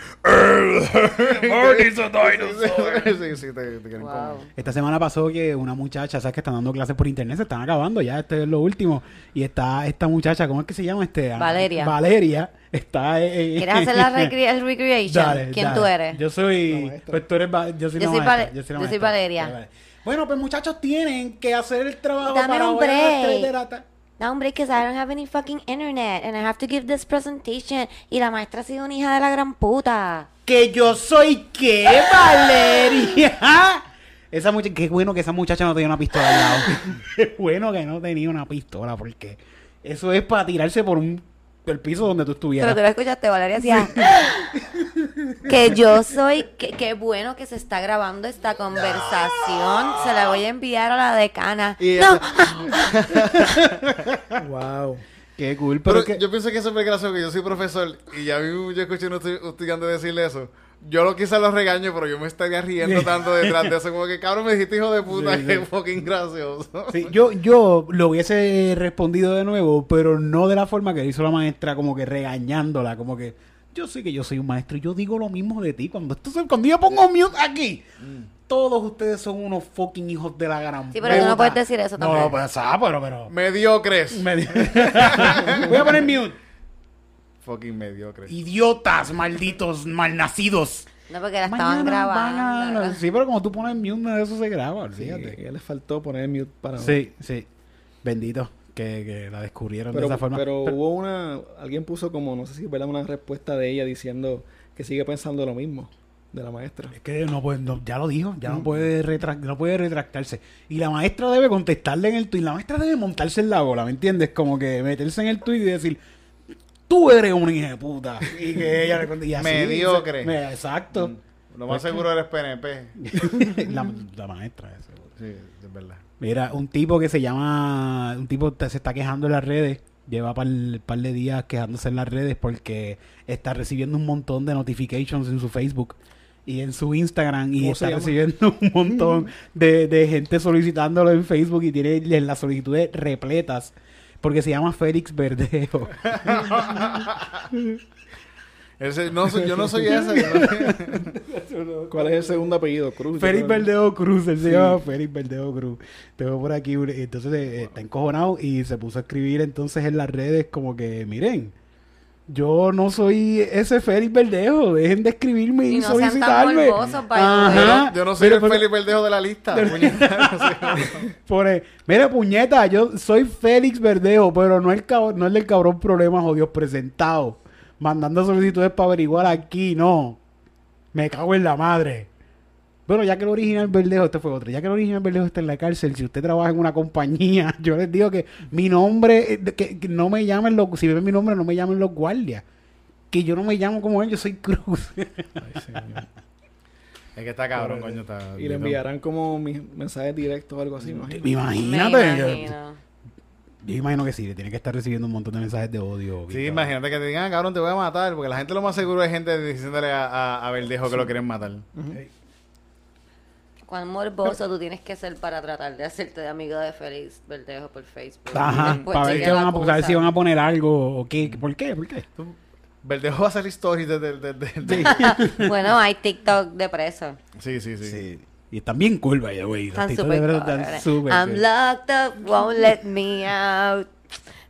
Barney's a dinosaur. sí, sí, te, te quieren Wow. comer. Esta semana pasó que una muchacha, sabes que están dando clases por internet, se están acabando ya, este es lo último. Y está esta muchacha, ¿cómo es que se llama? este Valeria. Valeria. Está. eh, eh, ¿Quieres hacer la recre- el recreation? Dale, ¿Quién dale. tú eres? Yo soy. Pues tú eres. Va- Yo soy, Yo soy maestra, yo soy. Valeria. Vale, vale. Bueno, pues muchachos tienen que hacer el trabajo Dame para un hoy a las break. No, hombre, because I don't have any fucking internet and I have to give this presentation. Y la maestra ha sido una hija de la gran puta. Que yo soy qué, Valeria. Esa muchacha, qué bueno que esa muchacha no tenía una pistola al lado. qué bueno que no tenía una pistola, porque eso es para tirarse por un el piso donde tú estuvieras. Pero tú lo escuchaste, Valeria decía que yo soy, que, que bueno que se está grabando esta conversación. Se la voy a enviar a la decana. Y no, Wow. Qué cool, Pero pero, que... yo pienso que eso es muy gracioso que yo soy profesor y ya mismo yo escuché a un estu- estudiante decirle eso. Yo lo quizás lo regaño, pero yo me estaría riendo tanto detrás de eso. Como que, cabrón, me dijiste hijo de puta, Sí, sí. que fucking gracioso. Sí, yo, yo lo hubiese respondido de nuevo, pero no de la forma que hizo la maestra, como que regañándola, como que yo sé que yo soy un maestro y yo digo lo mismo de ti. Cuando, esto cuando yo pongo mute aquí, todos ustedes son unos fucking hijos de la gran Sí, pero tú no puta. puedes decir eso No, tampoco. pues, ah, pero, pero. Mediocres. me di- Voy a poner mute. Fucking mediocres. Idiotas, malditos, malnacidos. No, porque la estaban van grabando. a- Sí, pero como tú pones mute, nada de eso se graba, Sí, fíjate. ya les faltó poner mute para Sí, sí. Bendito que, que la descubrieron Pero, de esa forma. pero hubo una, alguien puso como, no sé si es verdad, una respuesta de ella diciendo que sigue pensando lo mismo de la maestra. Es que no puede, no, ya lo dijo, ya no puede retrac- no puede retractarse. Y la maestra debe contestarle en el tuit. La maestra debe montarse en la bola, ¿me entiendes? Como que meterse en el tuit y decir, tú eres una hija de puta. Y que ella le así, Mediocre. se- me- exacto. Lo más seguro eres PNP. la, la maestra, ese. Sí, es verdad. Mira, un tipo que se llama, un tipo se está quejando en las redes, lleva par, par de días quejándose en las redes porque está recibiendo un montón de notifications en su Facebook y en su Instagram y ¿Cómo está recibiendo un montón de, de gente solicitándolo en Facebook y tiene las solicitudes repletas porque se llama Félix Verdejo. Ese- no, soy- yo no soy ese. no- ¿Cuál es el segundo apellido? Cruz. Félix. Verdejo Cruz, él se llama Félix Verdejo Cruz. Tengo por aquí, entonces eh, está encojonado y se puso a escribir entonces en las redes como que, miren, yo no soy ese Félix Verdejo, dejen de escribirme y, Y no sean tan solicitarme. by the Ajá. Yo no- yo no soy Mira, el pero- Felipe Verdejo de la lista. puñeta. Mira puñeta, yo soy Félix Verdejo, pero no el, cab- no el del cabrón problema jodidos presentado. mandando solicitudes para averiguar aquí, no. Me cago en la madre. Bueno, ya que el original Verdejo, este fue otro, ya que el original Verdejo está en la cárcel, si usted trabaja en una compañía, yo les digo que mi nombre, eh, que, que no me llamen los, si ven mi nombre, no me llamen los guardias. Que yo no me llamo como él, yo soy Cruz. Ay, señor. Es que está cabrón, coño. Está, Y le enviarán como mis mensajes directos o algo así, me imagino. Me Imagínate. yo- imagino. Yo imagino que sí, le tiene que estar recibiendo un montón de mensajes de odio. Sí, imagínate que te digan, "Ah, cabrón, te voy a matar. Porque la gente lo más seguro es gente diciéndole a, a, a Verdejo que lo quieren matar. Cuán morboso tú tienes que ser para tratar de hacerte de amigo de Félix Verdejo por Facebook. Ajá, para ver, van a, para ver si van a poner algo o qué. ¿Por qué? ¿Por qué? Verdejo va a hacer stories desde... desde- desde- bueno, hay TikTok de preso. Sí, sí, sí. Sí. Y están bien cool, by the way. Los Están súper de súper I'm cool. locked up, won't let me out.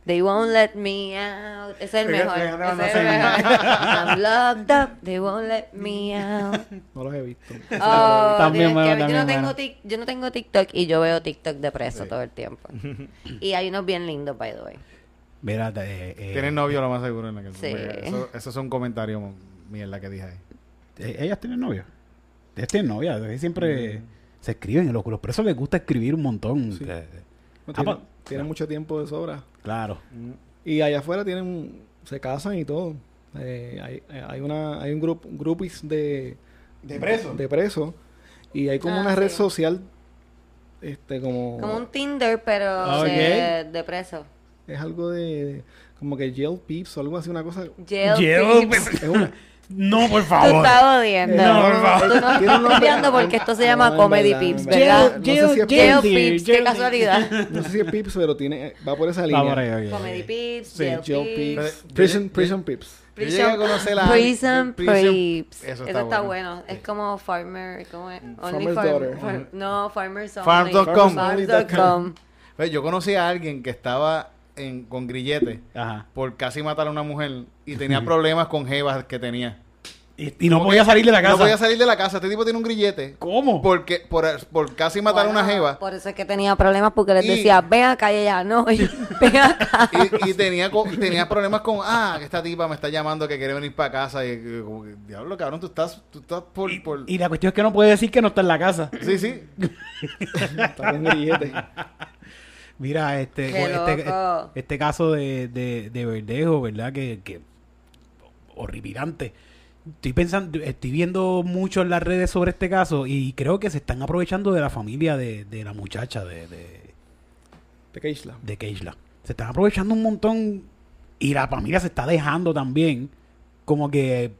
They won't let me out. Es el mejor. es el mejor. I'm locked up, they won't let me out. No los he visto. Oh, También ver. yo, no tengo tic- yo no tengo TikTok y yo veo TikTok de preso todo el tiempo. y hay unos bien lindos, by the way. Mira, eh, eh, Tienes novio lo más seguro en la cárcel. Sí. Eso, eso es un comentario mierda que dije ahí. eh, ellas tienen novio. Ellas tienen novia. ellas Siempre se escriben. Los, los presos les gusta escribir un montón. Sí. Eh, No, Ah, tienen, pa- tienen mucho tiempo de sobra. Claro. Y allá afuera tienen, se casan y todo. Eh, hay, hay una, hay un grupo, grupis de, ¿De preso? de presos y hay como Ah, una red social, este, como, Como un Tinder, pero Ah, de, de preso. es algo de, como que jail peeps o algo así, una cosa. Jail Jail peeps. Es una, No, por Tú favor. estás odiando. No, por favor. Tú no estás cambiando porque esto se llama No, Comedy verdad, Peeps, en ¿verdad? verdad. No sé si es Jail Jail Peeps, qué casualidad. no sé si es peeps, pero tiene, va por esa línea. Vamos por ahí, ok. Comedy Peeps, Sí, Peeps. peeps. Pero- Prison, yo- prison peeps. Yo llegué a conocer la- Prison Prison- Peeps. Eso Eso está está, bueno. bueno. Es como Farmer. ¿cómo es? Only Farmer's farm- Daughter. farm- no, Farmers Only. Farms.com. Farms.com. Pues yo conocí a alguien que estaba en, con grillete Ajá. por casi matar a una mujer y tenía problemas con jevas que tenía. Y, y no podía salir de la casa. No podía salir de la casa. Este tipo tiene un grillete. ¿Cómo? Porque, por, por casi matar a una jeva. Por eso es que tenía problemas porque les Y- decía, ven acá y ella no. y ven acá. Y, y tenía, problemas con, ah, que esta tipa me está llamando que quiere venir para casa. Y, como que, diablo, cabrón, tú estás, tú estás por... Y, por... y la cuestión es que no puede decir que no está en la casa. Sí, sí. Está con grillete. Mira, este, este, este caso de, de, de Verdejo, ¿verdad? Que, que horripilante. Estoy pensando, estoy viendo mucho en las redes sobre este caso y creo que se están aprovechando de la familia de, de la muchacha de, de, De Keishla. de Keishla. Se están aprovechando un montón y la familia se está dejando también como que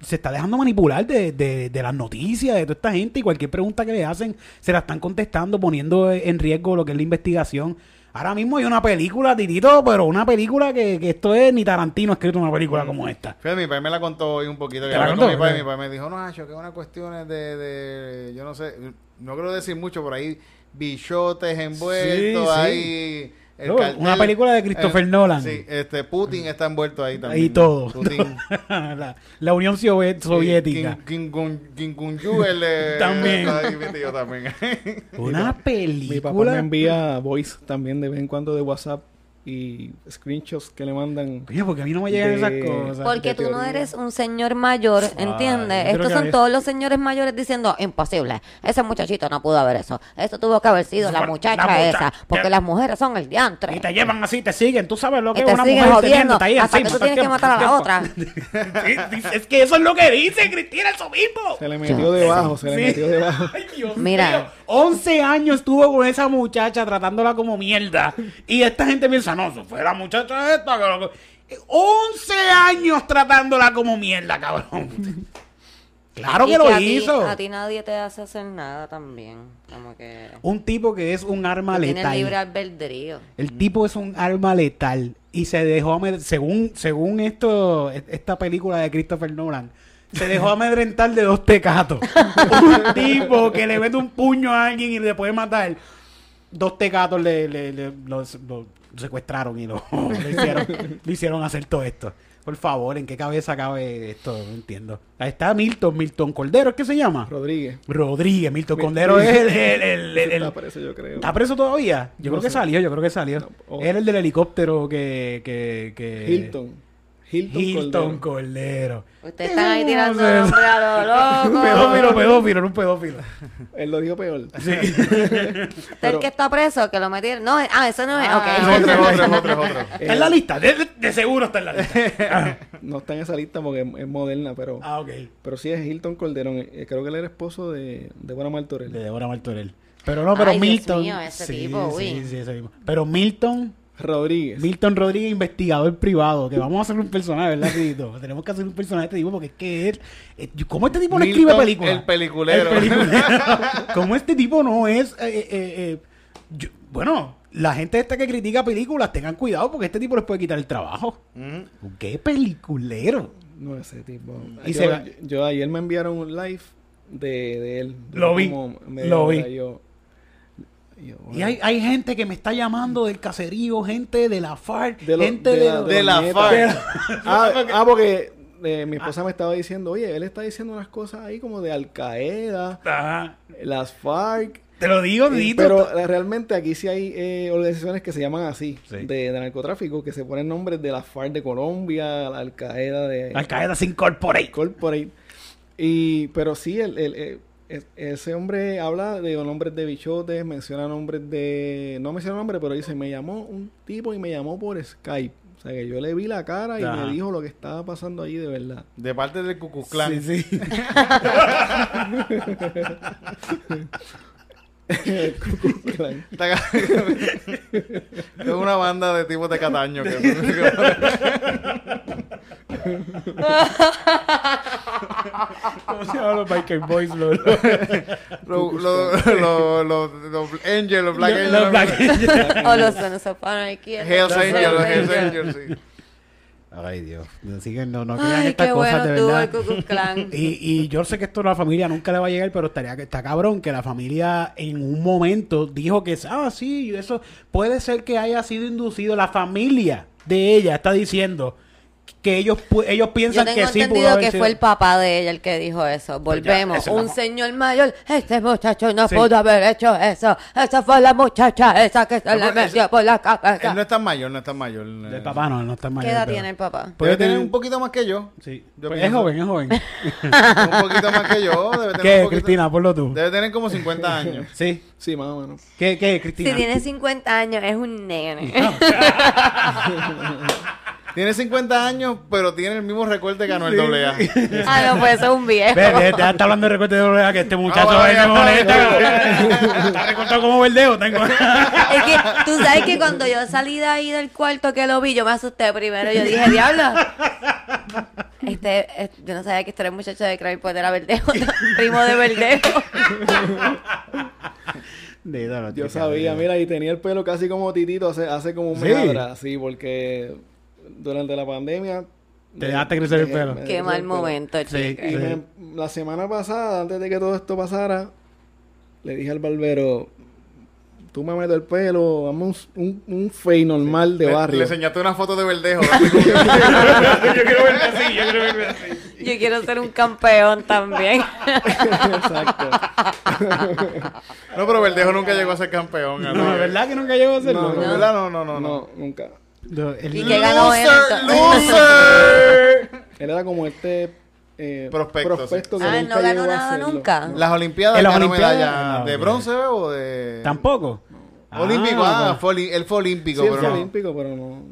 se está dejando manipular de, de, de las noticias de toda esta gente y cualquier pregunta que le hacen se la están contestando poniendo en riesgo lo que es la investigación. Ahora mismo hay una película, Titito, pero una película que, que esto es ni Tarantino ha escrito una película como esta. Fíjate, mi padre me la contó hoy un poquito. Que ¿Te la con contó? mi padre, Sí. mi padre me dijo, no, Nacho, que es una cuestión de, de, yo no sé, no quiero decir mucho, por ahí bichotes envueltos, Sí, sí. ahí... el No, una película de Christopher eh, Nolan. Sí, este, Putin está envuelto ahí también. Ahí todo. Putin. la, la Unión Soviética. Kim, Kim, Kun- Kim Kun-yu, el de... También. también. Una Mi papá me película. envía voice también de vez en cuando de WhatsApp y screenshots que le mandan. Oye, porque a mí no me llegan de- esas cosas. Porque tú no eres un señor mayor, Ay, ¿entiendes? Estos son había- todos los señores mayores diciendo, imposible, ese muchachito no pudo haber eso. Eso tuvo que haber sido la La muchacha mucha- esa, porque las mujeres son el diantre. Y te llevan así, te siguen. Tú sabes lo que Y es te una siguen mujer jodiendo ahí hasta que encima tú tienes que matar a la otra. Es que eso es lo que dice Cristina, eso mismo. Se le metió debajo, se le Sí. metió debajo. Ay, Dios Mira. mío. 11 años estuvo con esa muchacha tratándola como mierda. Y esta gente piensa, no, eso fue la muchacha esta. que lo que-". 11 años tratándola como mierda, cabrón. Claro Y que lo a ti- hizo. a ti nadie te hace hacer nada también. Como que... Un tipo que es un arma letal. libre albedrío. El tipo es un arma letal y se dejó amed- según según esto e- esta película de Christopher Nolan se dejó amedrentar de dos tecatos. un tipo que le mete un puño a alguien y le puede matar. Dos tecatos le, secuestraron y lo, lo hicieron, le hicieron hacer todo esto. Por favor, ¿en qué cabeza cabe esto? No entiendo. Ahí está Milton, Milton Cordero, ¿es que se llama? Rodríguez. Rodríguez, Milton Mil- Cordero es el, el- el- el- el- Está preso, yo creo. ¿Está preso todavía? Yo No creo que salió, yo creo que salió. No, oh. Era el del helicóptero que... que, que... Hilton. Hilton, Hilton Cordero. Cordero. Ustedes están ahí tirando eso. nombre a lo loco. Pedófilo, pedófilo, no un pedófilo. Él lo dijo peor. Sí. ¿Usted el que está preso? Que lo metieron. No, ah, eso no es. Es ok. otro, es otro, es otro, es otro. Está en la lista, de, seguro está en la lista. Ah, No está en esa lista porque es, es moderna, pero, ah, ok. pero sí es Hilton Calderón. Eh, creo que él era esposo de, de Buena Martorell. De Débora Martorell. Pero no, pero Ay, Dios Milton. mío, ese tipo, uy. Sí, sí, ese mismo. Pero Milton, Rodríguez. Milton Rodríguez, investigador privado, que vamos a hacer un personaje, ¿verdad, Tito? Tenemos que hacer un personaje de este tipo porque es que él. eh, ¿Cómo este tipo no escribe películas? el peliculero. El peliculero. ¿Cómo este tipo no es. eh, eh, eh, yo- bueno, la gente esta que critica películas, tengan cuidado porque este tipo les puede quitar el trabajo. Ujú. ¡Qué peliculero! No, ese tipo. Y yo, se va- yo- ayer me enviaron un live de, de él. Lo vi, lo vi. Yo, Y hay, hay gente que me está llamando del caserío, gente de la FARC, de lo- gente de la- de la. FARC. ah, ah, porque eh, mi esposa me estaba diciendo, oye, él está diciendo unas cosas ahí como de Al Qaeda, Ajá. las FARC. Te lo digo, Tito. pero eh, realmente aquí sí hay eh, organizaciones que se llaman así, Sí. de, de narcotráfico, que se ponen nombres de las FARC de Colombia, la Al Qaeda de Al Qaeda se incorporate. Corporate. Y, pero sí, el, el- el- es- ese hombre habla de nombres de bichotes, menciona nombres de... No menciona nombres, pero dice, me llamó un tipo y me llamó por Skype. O sea, que yo le vi la cara y Ajá. me dijo lo que estaba pasando allí de verdad. De parte del Klan. Sí, sí. Ca- es una banda de tipos de Cataño. Que ¿Cómo se llaman los Biker Boys? Los, los lo, lo, lo- los Angels, los Black Angels. los Black Angels. O los Sons of Anarchy. Hells Los Angels, los Hells Angels. Sí. Ay, Dios. Así que no, no crean Ay, estas qué cosas bueno de verdad. el Ku Klux Klan. Y, y yo sé que esto a la familia nunca le va a llegar, pero estaría que está cabrón que la familia en un momento dijo que, ah, sí, eso puede ser que haya sido inducido. La familia de ella está diciendo que ellos ellos Yo piensan tengo que sí pudo entendido haber que sido- fue el papá de ella el que dijo eso. Pues ya, Volvemos. un señor mayor. Este muchacho no Sí. pudo haber hecho eso. Esa fue la muchacha esa que se No, le pero metió ese- por la Él cabeza. no es tan mayor, no es tan mayor. El papá no, no está mal. ¿Qué edad tiene el papá? Puede tener un poquito más que yo. Sí. Yo Pues es joven, es joven. Un poquito más que yo. Debe tener un ¿Qué, poquito- Cristina? Ponlo tú. Debe tener como 50 años. Sí. Sí, más o menos. ¿Qué, qué, Si Cristina? tiene 50 años, es un nene. Tiene 50 años, pero tiene el mismo recorte que ganó el doble A. ah, no, pues eso es un viejo. Ve, está hablando de recorte de doble A, que este muchacho Ah, bueno, me ya, molesta. Está recortado como verdeo. Tengo. Es que tú sabes que cuando yo salí de ahí del cuarto que lo vi, yo me asusté primero. Yo dije, diablo. Este, yo no sabía que este era el muchacho de Cry pues era Verdejo, primo de Verdejo. Yo sabía, mira, y tenía el pelo casi como titito hace, hace como un Sí. mes atrás, sí, porque durante la pandemia... Te dejaste crecer el pelo. Qué mal momento, Sí. chica. Y me- la semana pasada, antes de que todo esto pasara, le dije al barbero, tú me metes el pelo, vamos un, un, un fade normal de Le- barrio. Le enseñaste una foto de verdejo. yo quiero verme así, yo quiero verme así. Yo quiero ser un campeón también. Exacto. no, pero verdejo nunca llegó a ser campeón. No, que- ¿verdad que nunca llegó a hacerlo? No, ¿De no. verdad? No, no, no. no. No, nunca. No, el- ¿Y qué ganó él? Entonces? Él era como este eh, Prospecto, sí. que Ah, nunca no ganó nada nunca. Las Olimpiadas En las ganó Olimpiadas, medalla no, de bronce o de... ¿Tampoco? Olímpico, ah, fue oli- él fue olímpico, Sí, él pero fue no. olímpico, pero no.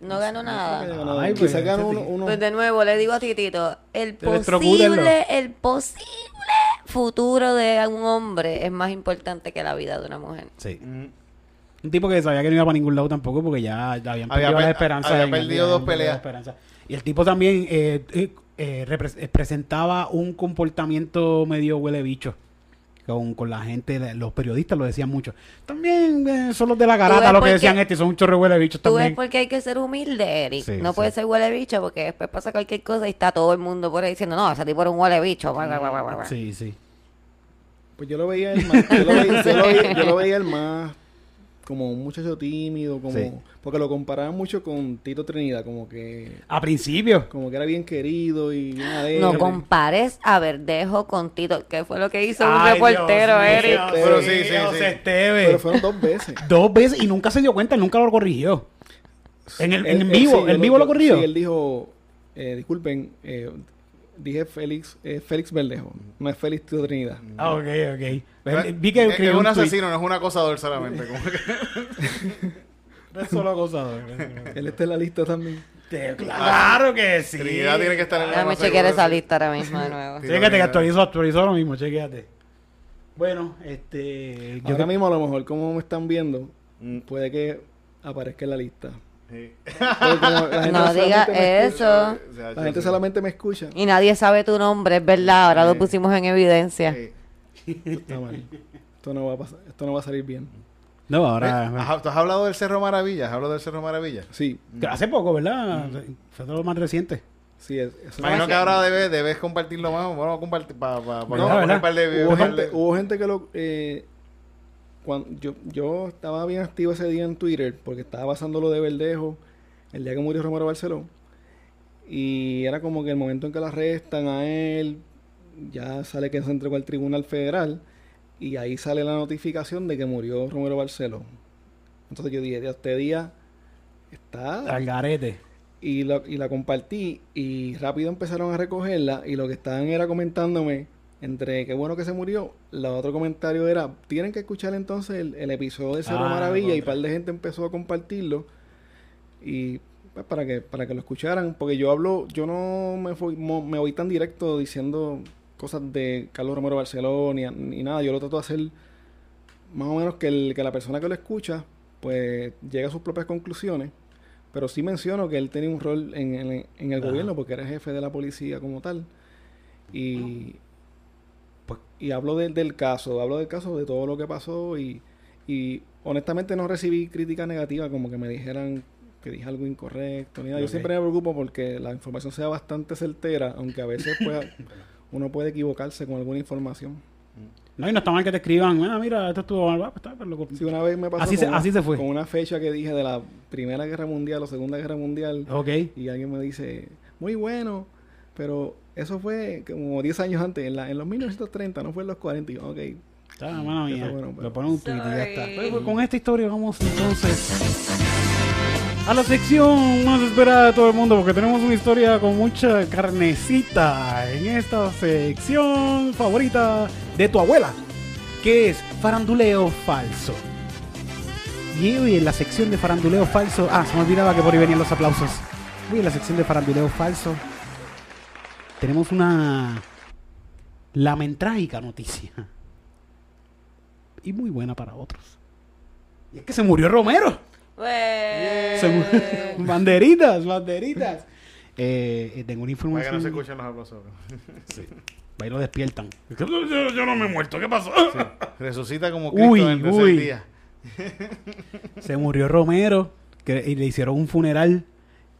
No ganó nada. no. Ay, Quizás pues, ganó ese uno, sí. uno- Pues de nuevo, le digo a Titito, el posible, el posible futuro de un hombre es más importante que la vida de una mujer. Sí. Mm. Un tipo que sabía que no iba para ningún lado tampoco porque ya, ya habían Había perdido per- la esperanza. había en- perdido habían dos peleas. Y el tipo también eh, eh, eh, eh, presentaba un comportamiento medio huele bicho. Con, con la gente, los periodistas lo decían mucho. También eh, son los de la garata lo por que decían este, y son un chorro de huele bichos Tú ves también. por qué hay que ser humilde, Eric. Sí, no sí. puede ser huele bicho porque después pasa cualquier cosa y está todo el mundo por ahí diciendo, no, ese tipo era un huele bicho. Sí, sí. Pues yo lo veía el más, yo lo veía, yo lo veía- yo lo veía el más como un muchacho tímido, como Sí. porque lo comparaban mucho con Tito Trinidad, como que A principio. como que era bien querido y. No compares a Verdejo con Tito, que fue lo que hizo un Ay, reportero, Dios mío, Eric. Pero sí, sí, Dios, sí. Esteve. Pero fueron dos veces. Dos veces y nunca se dio cuenta, nunca lo corrigió. En el en Él- él- vivo, sí, en vivo lo corrigió. Sí, él dijo, eh, disculpen, eh, dije Félix, eh, Félix Verdejo, no es Félix Tito Trinidad. Ah, ok, ok. Es, Vi que es- escribió es un asesino, no es un acosador solamente. como que- No es solo acosador. Él está en la lista también. claro que sí. Trinidad tiene que estar en la Déjame chequear esa lista ahora mismo de nuevo. Chécate que actualizó, actualizó ahora mismo, chequéate. Bueno, este. Yo Ahora mismo, a lo mejor, como me están viendo, Mm. puede que aparezca en la lista. Sí. No diga escucha- eso. O sea, La gente sí. solamente me escucha. Y nadie sabe tu nombre, es verdad. Ahora lo pusimos en evidencia. Sí. Está mal. Esto no va a pasar, esto no va a salir bien. No, Eh, ahora. ¿Tú has hablado del Cerro Maravilla? ¿Has hablado del Cerro Maravilla? Sí, Hace poco, ¿verdad? Fue todo lo más reciente. sí, es, eso Imagino que ahora debes, debes compartirlo más. Vamos a compartir para pa, pa, No, poner ¿verdad? un par de- hubo, gente, hubo gente que lo... Eh, cuando, yo, yo estaba bien activo ese día en Twitter porque estaba pasando lo de Verdejo el día que murió Romero Barceló. Y era como que el momento en que lo arrestan a él, ya sale que se entregó al Tribunal Federal y ahí sale la notificación de que murió Romero Barceló. Entonces yo dije, "Dios, este día está Al garete. y, lo- y la compartí y rápido empezaron a recogerla y lo que estaban era comentándome entre qué bueno que se murió, el otro comentario era, tienen que escuchar entonces el, el episodio de Cero Ah, Maravilla y contra. par de gente empezó a compartirlo y pues, para que para que lo escucharan, porque yo hablo, yo no me, fui- mo- me voy tan directo diciendo cosas de Carlos Romero Barceló ni, ni nada, yo lo trato de hacer más o menos que, el, que la persona que lo escucha pues llegue a sus propias conclusiones. Pero sí menciono que él tenía un rol en, en- en el Ajá. gobierno porque era jefe de la policía como tal. Y, pues, y hablo de- del caso, hablo del caso de todo lo que pasó y, y honestamente no recibí crítica negativa como que me dijeran que dije algo incorrecto ni nada. Yo siempre me preocupo porque la información sea bastante certera, aunque a veces pues, uno puede equivocarse con alguna información. No, y no está mal que te escriban. Ah, mira, esto estuvo mal. Pues Sí, una vez me pasó Así se- con, una- así se fue. con una fecha que dije de la Primera Guerra Mundial o Segunda Guerra Mundial Ok. y alguien me dice, muy bueno, pero eso fue como 10 años antes, en, la, en los 1930, no fue en los 40. Y yo, ok, Está, mala mía. Está bueno, pero- Lo pone un tweet y ya está. Pero, pues, con esta historia vamos entonces a la sección más esperada de todo el mundo porque tenemos una historia con mucha carnecita en esta sección favorita de tu abuela, que es faranduleo falso. Y hoy en la sección de faranduleo falso, ah, se me olvidaba que por ahí venían los aplausos. Hoy en la sección de faranduleo falso tenemos una lamentrágica noticia y muy buena para otros. Y es que se murió Romero. Se banderitas, banderitas. Eh, eh, tengo una Para que información. no se escuchen los aplausos. Ahí lo despiertan. Yo, yo no me he muerto, ¿qué pasó? Resucita como Cristo Uy, en uy. día. Se murió Romero que, y le hicieron un funeral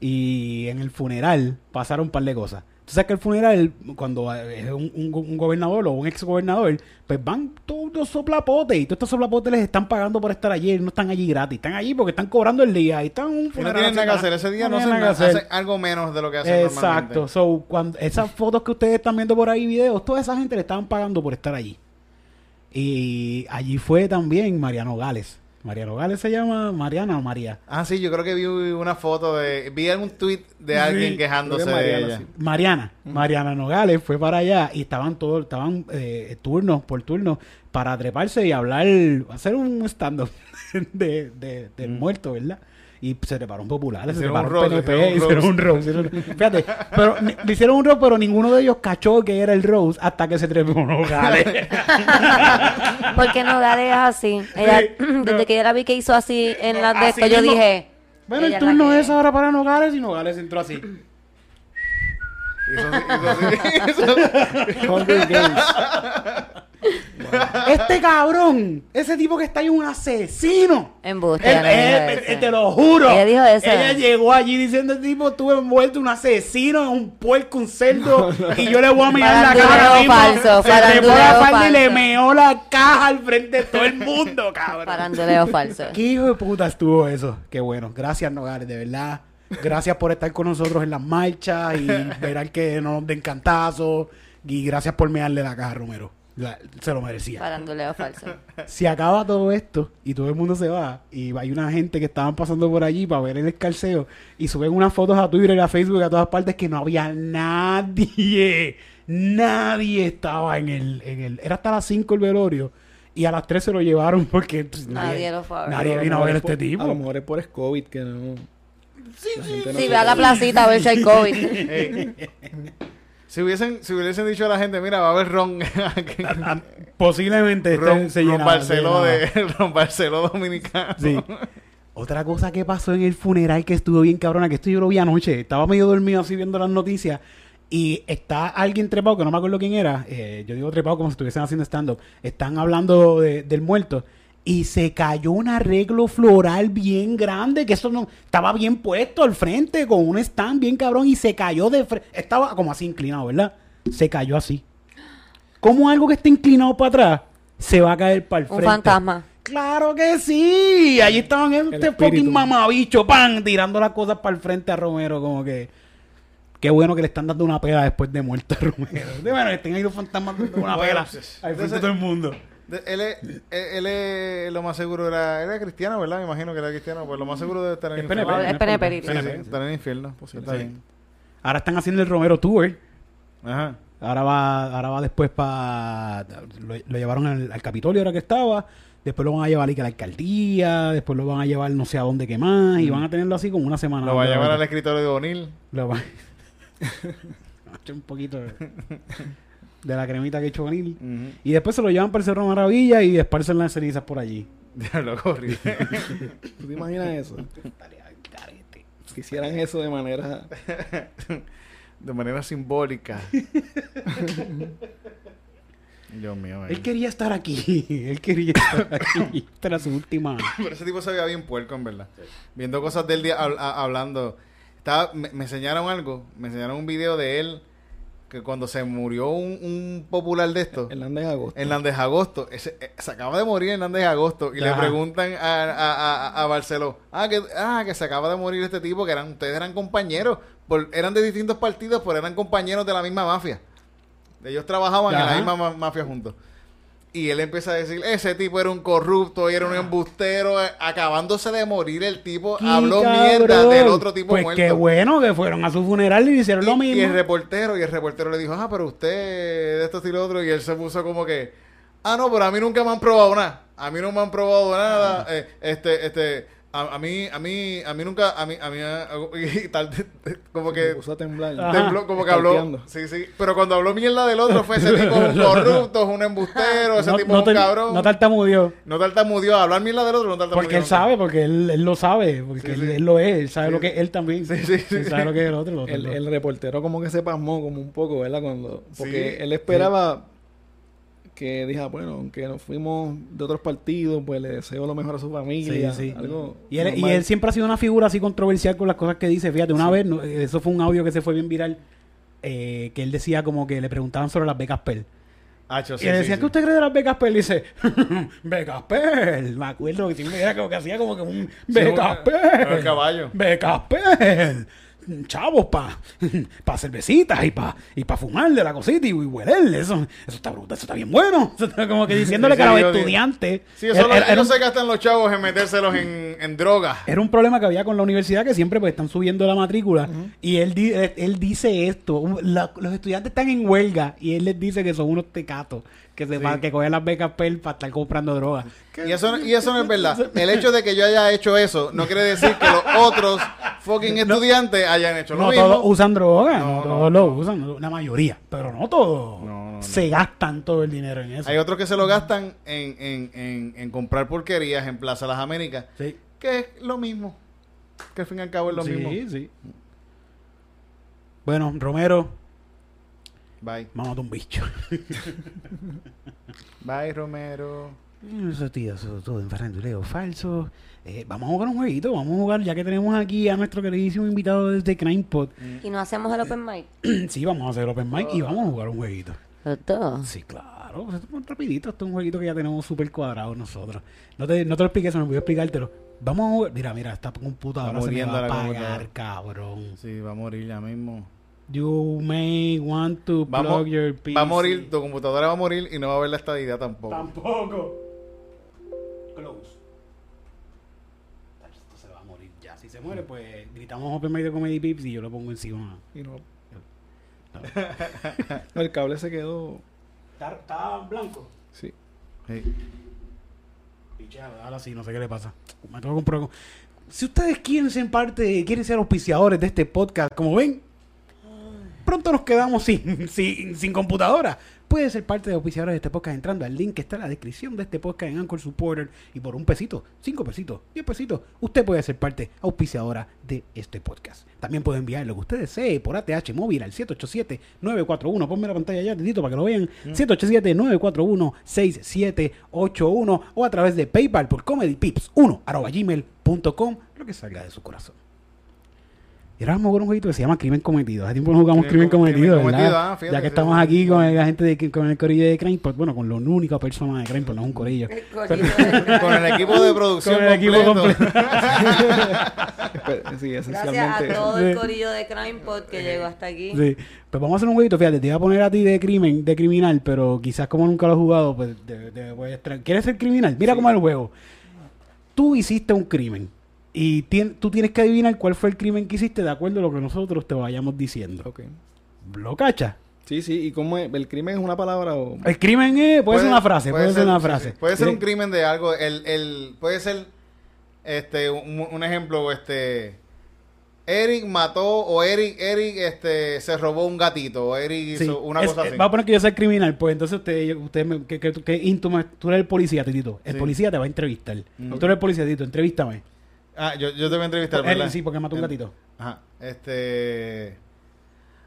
y en el funeral pasaron un par de cosas. Tú sabes que el funeral, cuando es un, un un gobernador o un ex gobernador, pues van todos los soplapotes y todos estos soplapotes les están pagando por estar allí, no están allí gratis, están allí porque están cobrando el día y están un Y no funeral. tienen nada que hacer. Ese día no, tienen hacen nada hacer. Hacen algo menos de lo que hacen Exacto. normalmente. So, cuando esas fotos que ustedes están viendo por ahí, videos, toda esa gente le estaban pagando por estar allí. Y allí fue también Mariano Gales. Mariano Gales se llama Mariana o María. Ah, sí, yo creo que vi una foto de... Vi algún tweet de alguien Sí, quejándose que de Mariana, ella. sí. Mariana, Mariana Nogales fue para allá y estaban todos, estaban eh, turnos por turno para treparse y hablar, hacer un stand-up de, de- del muerto, ¿verdad? Y se treparon populares, se roast, PNP, hicieron un roast. hicieron- Fíjate, pero ni- le hicieron un roast, pero ninguno de ellos cachó que era el roast hasta que se trepó Nogales. ¿por qué no Gade es así? Ella, Sí, desde no. que yo la vi que hizo así en las de esto, yo mismo. dije. bueno, el la turno es ahora para Nogales y Nogales entró así. Hizo así- hizo así- Hunger Games. Este cabrón, ese tipo que está ahí, un asesino. Embuste, Él- ella no dijo él- eso. él- te lo juro. Ella dijo eso. Ella llegó allí diciendo, el tipo, estuve envuelto un asesino, en un puerco, un cerdo, y yo le voy a mirar la Faranduleo cara. ahora mismo. falso, Se trepó la faranduleo falda y le falso. meó la caja al frente de todo el mundo, cabrón. Faranduleo falso. Qué hijo de puta estuvo eso. Qué bueno. Gracias, Nogales, de verdad. Gracias por estar con nosotros en las marchas y ver al que no nos den cantazos. Y gracias por mearle la caja, Romero. La- se lo merecía. Faranduleo falso. Se acaba todo esto y todo el mundo se va y hay una gente que estaban pasando por allí para ver el escarceo y suben unas fotos a Twitter y a Facebook a todas partes que no había nadie. Nadie estaba en el, en el... Era hasta las 5 el velorio y a las 3 se lo llevaron porque pues, Nadie lo fue a ver. Nadie vino a ver a este es por- A lo tipo. mejor es por COVID que no. Sí, ve a la placita a ver si hay COVID. Ey. Si hubiesen, si hubiesen dicho a la gente, mira, va a haber ron, Posiblemente este ron, se ron llenaba, se Barceló de ron Barceló dominicano. Sí. Otra cosa que pasó en el funeral que estuvo bien cabrona, que esto yo lo vi anoche, estaba medio dormido así viendo las noticias y está alguien trepado, que no me acuerdo quién era, eh, yo digo trepado como si estuviesen haciendo stand-up, están hablando de- del muerto y se cayó un arreglo floral bien grande, que eso no estaba bien puesto al frente con un stand bien cabrón y se cayó de frente, estaba como así inclinado, ¿verdad? Se cayó así. Como algo que está inclinado para atrás se va a caer para el Un frente. fantasma. Claro que sí. Allí estaban este fucking mamabicho, pan, tirando las cosas para el frente a Romero, como que. Qué bueno que le están dando una pela después de muerto a Romero. De bueno, que estén ahí los fantasmas dando una pela pues, al frente todo el mundo. De- él, es, él, él es, lo más seguro era, era cristiano, ¿verdad? Me imagino que era cristiano, pues lo más seguro debe estar en el Es infierno. PNP. Es PNP. Sí, sí, estar en el infierno. Está Sí. bien. Ahora están haciendo el Romero Tour. Ajá. Ahora va, ahora va después para. Lo, lo llevaron al, al Capitolio ahora que estaba. Después lo van a llevar a la alcaldía. Después lo van a llevar no sé a dónde que más. Y van a tenerlo así como una semana. Lo va a llevar al escritorio de O'Neill. Lo va. Un poquito de, la cremita que ha hecho O'Neill. Y después se lo llevan para el Cerro Maravilla y esparcen las cenizas por allí. Diablo, horrible. ¿Tú te imaginas eso? Si hicieran eso de manera. de manera simbólica. Dios mío. Él quería estar aquí. Él quería estar aquí. Esta era su última. Pero ese tipo se veía bien puerco, en verdad. Viendo cosas del día hab- hablando. Estaba, me, me enseñaron algo. Me enseñaron un video de él. Que cuando se murió un, un popular de estos. Hernández Agosto. Hernández Agosto. Ese, eh, se acaba de morir Hernández Agosto. Y le preguntan a, a, a, a Barceló. Ah que, ah, que se acaba de morir este tipo. Que eran, ustedes eran compañeros. por- eran de distintos partidos, pero eran compañeros de la misma mafia. Ellos trabajaban en la misma ma- mafia juntos. Y él empieza a decir, ese tipo era un corrupto y era un embustero, eh, acabándose de morir el tipo, ¡Qué habló cabrón! mierda del otro tipo pues muerto. qué bueno que fueron a su funeral y hicieron lo Y, y mismo. el reportero, y el reportero le dijo, ah, pero usted de esto y lo otro, y él se puso como que, ah, no, pero a mí nunca me han probado nada, a mí no me han probado nada, eh, este, este, a, a mí, a mí, a mí nunca, a mí, a mí, y tal, como que puso a temblar. Tembló, como que habló, sí, sí, pero cuando habló mierda del otro fue ese tipo es un corrupto, es un embustero, ese no, tipo no es un te- cabrón, no tartamudeó. no tartamudeó, hablar mierda del otro, no tartamudeó. Porque él sabe, porque él, él lo sabe, porque Sí, él, sí. él lo es, él sabe Sí. lo que él también. Sí, sí, sí, Él sabe lo que es el otro. el otro, El, el otro. el reportero como que se pasmó como un poco, ¿verdad? Cuando, porque Sí, él esperaba que dijera, bueno, aunque nos fuimos de otros partidos, pues le deseo lo mejor a su familia. Sí, sí. Algo Y él, y él siempre ha sido una figura así controversial con las cosas que dice. Fíjate, una vez, no, eso fue un audio que se fue bien viral, eh, que él decía como que le preguntaban sobre las becas sí, y él sí, decía. ¿qué usted cree de las becas Pell? Y dice, becas Pell. Me acuerdo que siempre era como que hacía como que un becas un- Pell. el caballo. Becas Pell. Chavos, pa, pa cervecitas y pa, y pa fumar de la cosita y, hueler. Eso, eso está brutal, eso está bien bueno. Eso está como que diciéndole Sí, que a los estudiantes. Sí, eso era- lo- era- un- se gastan los chavos en metérselos en, en drogas. era un problema que había con la universidad que siempre pues están subiendo la matrícula y él, di- él, él dice esto la- los estudiantes están en huelga y él les dice que son unos tecatos que se Sí. que cogen las becas PEL para estar comprando drogas Y eso, y eso no es verdad. El hecho de que yo haya hecho eso no quiere decir que los otros fucking estudiantes hayan hecho lo no mismo. todos usan drogas No, no, no, todos lo usan la mayoría pero no todos No, no, no. se gastan todo el dinero en eso Hay otros que se lo gastan en, en, en, en comprar porquerías en Plaza Las Américas, sí que es lo mismo. Que al fin y al cabo es lo sí, mismo. sí. bueno Romero Bye. vamos a un bicho Bye, Romero. Eso, tío, eso todo en faranduleo falso. Eh, vamos a jugar un jueguito, vamos a jugar, ya que tenemos aquí a nuestro queridísimo invitado desde CrimePod. Y no hacemos el open mic. sí, vamos a hacer Open Mic y vamos a jugar un jueguito. Los dos. Sí, claro, esto es rapidito, esto es un jueguito que ya tenemos súper cuadrado nosotros. No te, no te lo expliqué, eso no voy a explicártelo. Vamos a jugar, mira, mira, esta computadora Está se me va a apagar, cabrón. Sí, va a morir ya mismo. You may want to plug Vamos, your PC. va a morir, tu computadora va a morir y no va a haber la estadidad tampoco. Tampoco. Close. Esto se va a morir ya. Si se muere, pues gritamos Open Mic de Comedy Pips y yo lo pongo encima. Y no. No, el cable se quedó. ¿Está, está blanco? Sí. Sí. Pichado, ahora sí, no sé qué le pasa. Me tengo que comprar. Si ustedes quieren ser parte, quieren ser auspiciadores de este podcast, como ven, pronto nos quedamos sin, sin, sin computadora. Puede ser parte de auspiciadores de este podcast entrando al link que está en la descripción de este podcast en Anchor Supporter y por un pesito, cinco pesitos, diez pesitos, usted puede ser parte auspiciadora de este podcast. También puede enviar lo que usted desee por ATH móvil al 787-941. Ponme la pantalla ya, Titito, para que lo vean. 787-941-6781 o a través de PayPal por comedypips1 arroba gmail.com, lo que salga de su corazón. Y ahora vamos a jugar un jueguito que se llama Crimen Cometido. Hace tiempo no jugamos Crimen, Crimen com- Cometido, Crimen ¿verdad? Cometido, ah, fíjate, ya que sí, estamos sí, aquí con la gente de, con el corillo de Crime, pues, bueno, con la única persona de Crime, pues no es un corillo. El corillo de- Con el equipo de producción Con el equipo completo. Sí, Gracias a todo el corillo de Crime Pod que llegó hasta aquí. Sí. Pues vamos a hacer un jueguito, fíjate, te iba a poner a ti de crimen, de criminal, pero quizás como nunca lo he jugado, pues de- de- pues, tra- ¿quieres ser criminal? Mira cómo es el juego. Tú hiciste un crimen y tien- tú tienes que adivinar cuál fue el crimen que hiciste de acuerdo a lo que nosotros te vayamos diciendo. Ok. ¿Lo? Sí, sí. ¿Y cómo es? ¿El crimen es una palabra o...? El crimen es, puede, ser una frase, puede, ser una frase. sí. Puede ser un crimen de algo. El, el, puede ser este un, un ejemplo, este Eric mató o Eric, Eric este se robó un gatito o Eric sí, hizo una es- cosa eh, así. Va a poner que yo soy criminal, pues entonces usted, usted me, que, que, que tú eres el policía, Titito. El Sí. policía te va a entrevistar. Mm. Tú eres el policía, Tito, entrevístame. Ah, yo, yo te voy a entrevistar, Él, ¿verdad? sí, porque mató un gatito. Ajá. Este.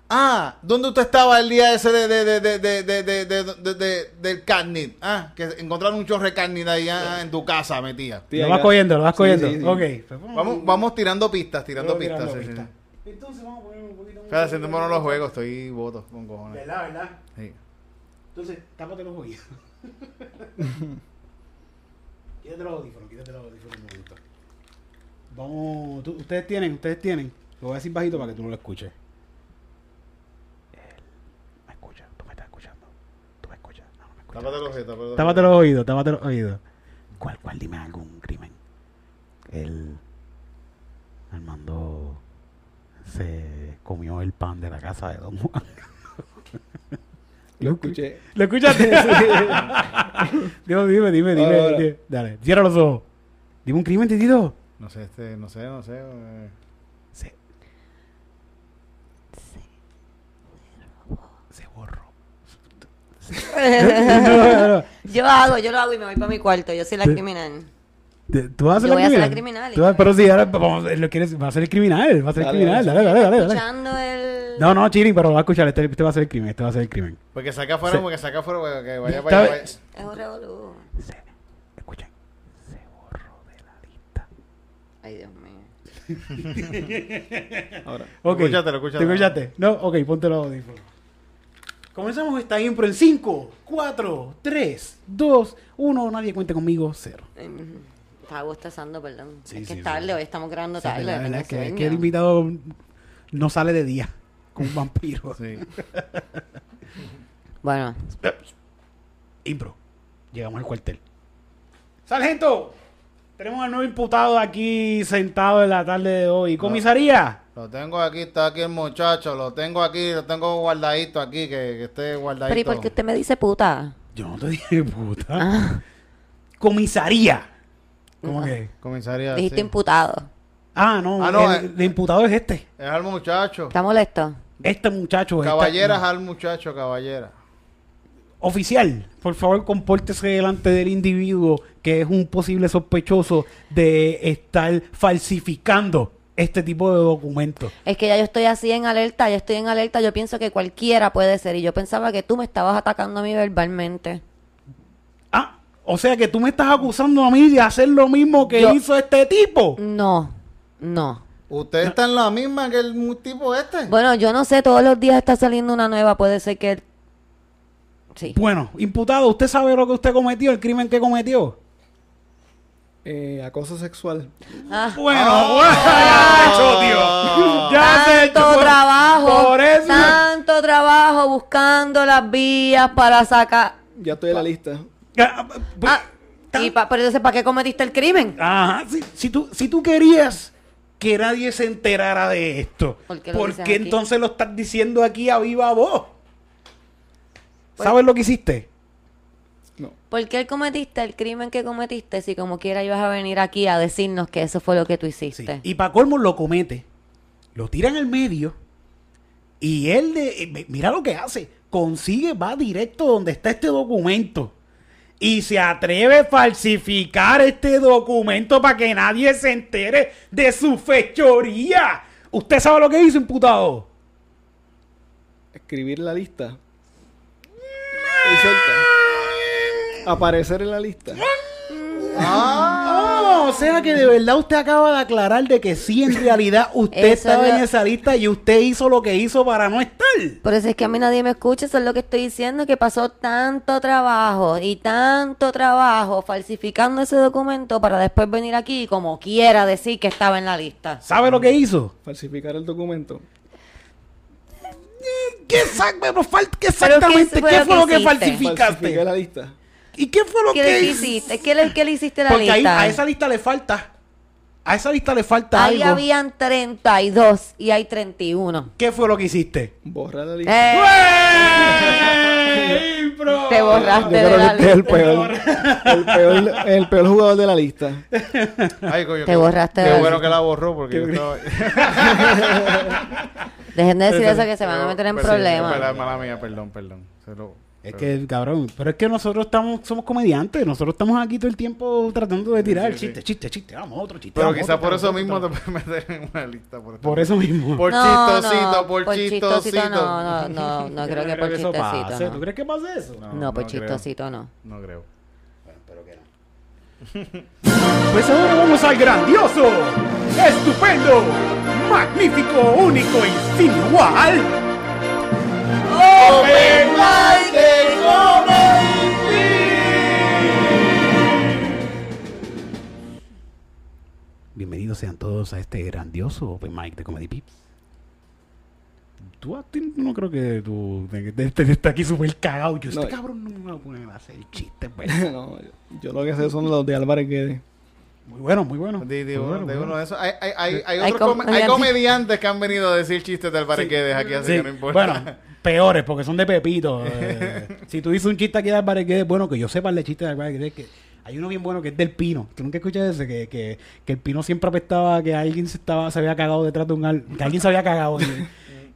Ah, ¿dónde usted estaba el día ese de, de, de, de, de, de, de, de- de- de- del carnit? Ah, que encontraron un chorro de carnit ahí ah, en tu casa, metía. Sí, lo vas cogiendo, lo vas Sí, cogiendo. sí, sí. Ok. pues Vamos, vamos tirando pistas, tirando Vamos pistas. tirando sí, sí, pistas. sí. Entonces vamos a poner un poquito más- Fíjate, sentémonos los juegos, estoy voto con cojones. ¿Verdad, verdad? Sí. Entonces, tápate los oídos. quítate los audífonos, quítate los audífonos un momento. Vamos, tú- ustedes tienen, ustedes tienen. Lo voy a decir bajito para que tú no lo escuches. Él me escucha, tú me estás escuchando. Tú me escuchas. No, no me escuchas. Tápate los ojitos, tápate los Tápate los oídos, tápate los oídos. ¿Cuál, cuál? Dime algún crimen. El Armando se comió el pan de la casa de Don Juan. Lo escuché. ¿Lo escuchaste? Dios, dime, dime, dime, Ahora. dime. Dale, cierra los ojos. Dime un crimen, Titito. No sé, este, no sé, no sé. eh. Se... Se borró. No, no. yo hago, yo lo hago y me voy para mi cuarto. Yo soy la criminal. ¿Tú vas a ser Yo la voy a ser criminal? la criminal, Tú vas- y- pero si ahora vamos, lo quieres, va a ser el criminal, va a ser el Dale, criminal. dale. Dale, dale. Escuchando el... No, no, Chirin, pero va a escuchar, este, este va a ser el crimen, este va a ser el crimen. Porque saca afuera, porque saca afuera, porque que vaya para allá. Es un revolú. Se, escuchen, se borró de la lista. Ay, Dios mío. Ahora. Ok. Escúchatelo, escúchatelo. ¿Te escuchaste? No, ok, ponte los audífonos. Comenzamos esta impro en 5, 4, 3, 2, 1. Nadie cuente conmigo, 0. Em, Estaba bostezando, perdón. Sí, es que sí, es tarde, sí. hoy estamos grabando la tarde. verdad tengo es que, que el invitado no sale de día como un vampiro. Sí. Bueno, Impro. Llegamos al cuartel. Sargento, tenemos al nuevo imputado aquí sentado en la tarde de hoy. ¿Comisaría? Lo tengo aquí, está aquí el muchacho, lo tengo aquí, lo tengo guardadito aquí, que, que esté guardadito. pero ¿y por qué usted me dice puta? Yo no te dije puta. Ah, Comisaría. ¿Cómo No. que? Comisaría, dijiste sí. imputado. Ah, no. Ah, no, el, eh. el imputado es este. Es al muchacho. ¿Está molesto? Este muchacho. esta- Caballeras al muchacho, caballera. Oficial, por favor, compórtese delante del individuo que es un posible sospechoso de estar falsificando este tipo de documentos. Es que ya yo estoy así en alerta, ya estoy en alerta, yo pienso que cualquiera puede ser y yo pensaba que tú me estabas atacando a mí verbalmente. Ah, o sea que tú me estás acusando a mí de hacer lo mismo que Yo- hizo este tipo. No, no. ¿Usted está en la misma que el tipo este? Bueno, yo no sé, todos los días está saliendo una nueva, puede ser que... Sí. Bueno, imputado, ¿usted sabe lo que usted cometió, el crimen que cometió? Eh, acoso sexual. Ah, Bueno, bueno, ya se echó, tío. Ya se echó. tanto Por- trabajo, Por eso. tanto trabajo buscando las vías para sacar. Ya estoy en la lista. Ah, pues, Ah, y pa, pero entonces, ¿para qué cometiste el crimen? Ajá, si, si tú, si tú querías que nadie se enterara de esto, ¿Por ¿por qué qué, lo dices aquí? entonces lo estás diciendo aquí a viva voz? Pues- ¿Sabes lo que hiciste? No. ¿Por qué cometiste el crimen que cometiste si como quiera ibas a venir aquí a decirnos que eso fue lo que tú Sí. hiciste? Y para colmo lo comete, lo tira en el medio y él, de, eh, mira lo que hace, consigue, va directo donde está este documento y se atreve a falsificar este documento para que nadie se entere de su fechoría. ¿Usted sabe lo que hizo, imputado? Escribir la lista. Y. Aparecer en la lista. Ah, o sea que de verdad usted acaba de aclarar de que sí, en realidad usted Eso estaba es lo- en esa lista y usted hizo lo que hizo para no estar. Por eso es que a mí nadie me escucha, eso es lo que estoy diciendo, que pasó tanto trabajo y tanto trabajo falsificando ese documento para después venir aquí y como quiera decir que estaba en la lista. ¿Sabe lo que hizo? Falsificar el documento. ¿Qué, qué exactamente? ¿qué fue ¿Qué lo fue que falsificaste? la lista. ¿Y qué fue lo ¿Qué que le hiciste? ¿Qué le, qué le hiciste a la Porque lista? a esa lista le falta. A esa lista le falta Ahí algo. habían 32 y hay 31. ¿Qué fue lo que hiciste? Borrar la lista. Eh, ¡Ey, bro! te borraste Yo de creo la este es el lista. peor, el peor, el peor jugador de la lista. Ay, coño, Te qué- borraste Qué de la bueno lista. que la borró porque yo estaba... Dejen de decir eso que se van a meter en Perdón, problemas. perdón, Mala mía, perdón, perdón. Se lo- Es que, cabrón, pero es que nosotros estamos, somos comediantes, nosotros estamos aquí todo el tiempo tratando de tirar Sí, sí, chiste, chiste, chiste, vamos, otro chiste. Pero quizás por eso otro, mismo otro. te puedes meter en una lista. Por, Por eso mismo. Por No, chistosito, no, por, por chistosito. chistosito no, no, no, no creo que por eso chistosito, pase. no. ¿Tú crees que pase eso? No, por chistosito no. No creo. Pues ahora vamos al grandioso, estupendo, magnífico, único y sin igual. Open Mic de Comedy Bienvenidos sean todos a este grandioso Open Mic de Comedy Pips. Tú a ti no creo que tú estés aquí súper cagado. Yo, este No. cabrón no me va a poner a hacer chistes, pues. No, yo, yo lo que sé son los de Álvarez Guedes. Muy bueno, muy bueno. De, de Muy uno, bueno, de uno bueno. de esos. Hay, hay, hay, hay, Hay otros come- hay comediantes. que han venido a decir chistes del Barequedes aquí, así Sí, que no importa. Bueno, peores, porque son de Pepito. eh. si tú dices un chiste aquí de Álvarez Guedes, bueno, que yo sepa el de chiste de Álvarez Guedes, que hay uno bien bueno que es del Pino. ¿Tú nunca escuchas ese? Que, que, que el Pino siempre apestaba que alguien se, estaba, se había cagado detrás de un... al- Que alguien se había cagado.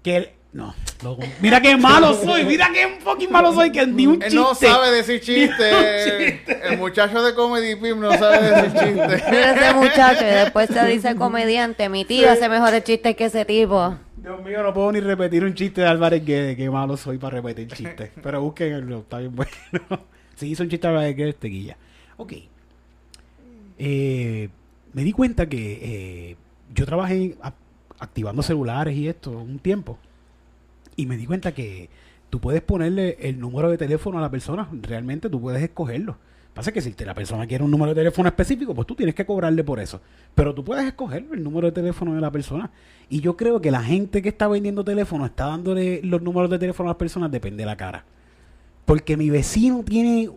Que él... No, loco. Mira qué malo soy, mira qué fucking malo soy, que ni un Él chiste. no sabe decir chistes. El muchacho de Comedy Pim no sabe decir chistes. Mira ese muchacho y después se dice comediante. Mi tío hace mejores chistes que ese tipo. Dios mío, no puedo ni repetir un chiste de Álvarez Guedes. Qué malo soy para repetir chistes. Pero busquenlo, está bien bueno. Si hizo un chiste de Álvarez Guedes, te guilla. Ok. Eh, me di cuenta que eh, yo trabajé a- activando celulares y esto un tiempo. Y me di cuenta que tú puedes ponerle el número de teléfono a la persona. Realmente tú puedes escogerlo. Pasa que si la persona quiere un número de teléfono específico, pues tú tienes que cobrarle por eso. Pero tú puedes escoger el número de teléfono de la persona. Y yo creo que la gente que está vendiendo teléfono está dándole los números de teléfono a las personas, depende de la cara. Porque mi vecino tiene.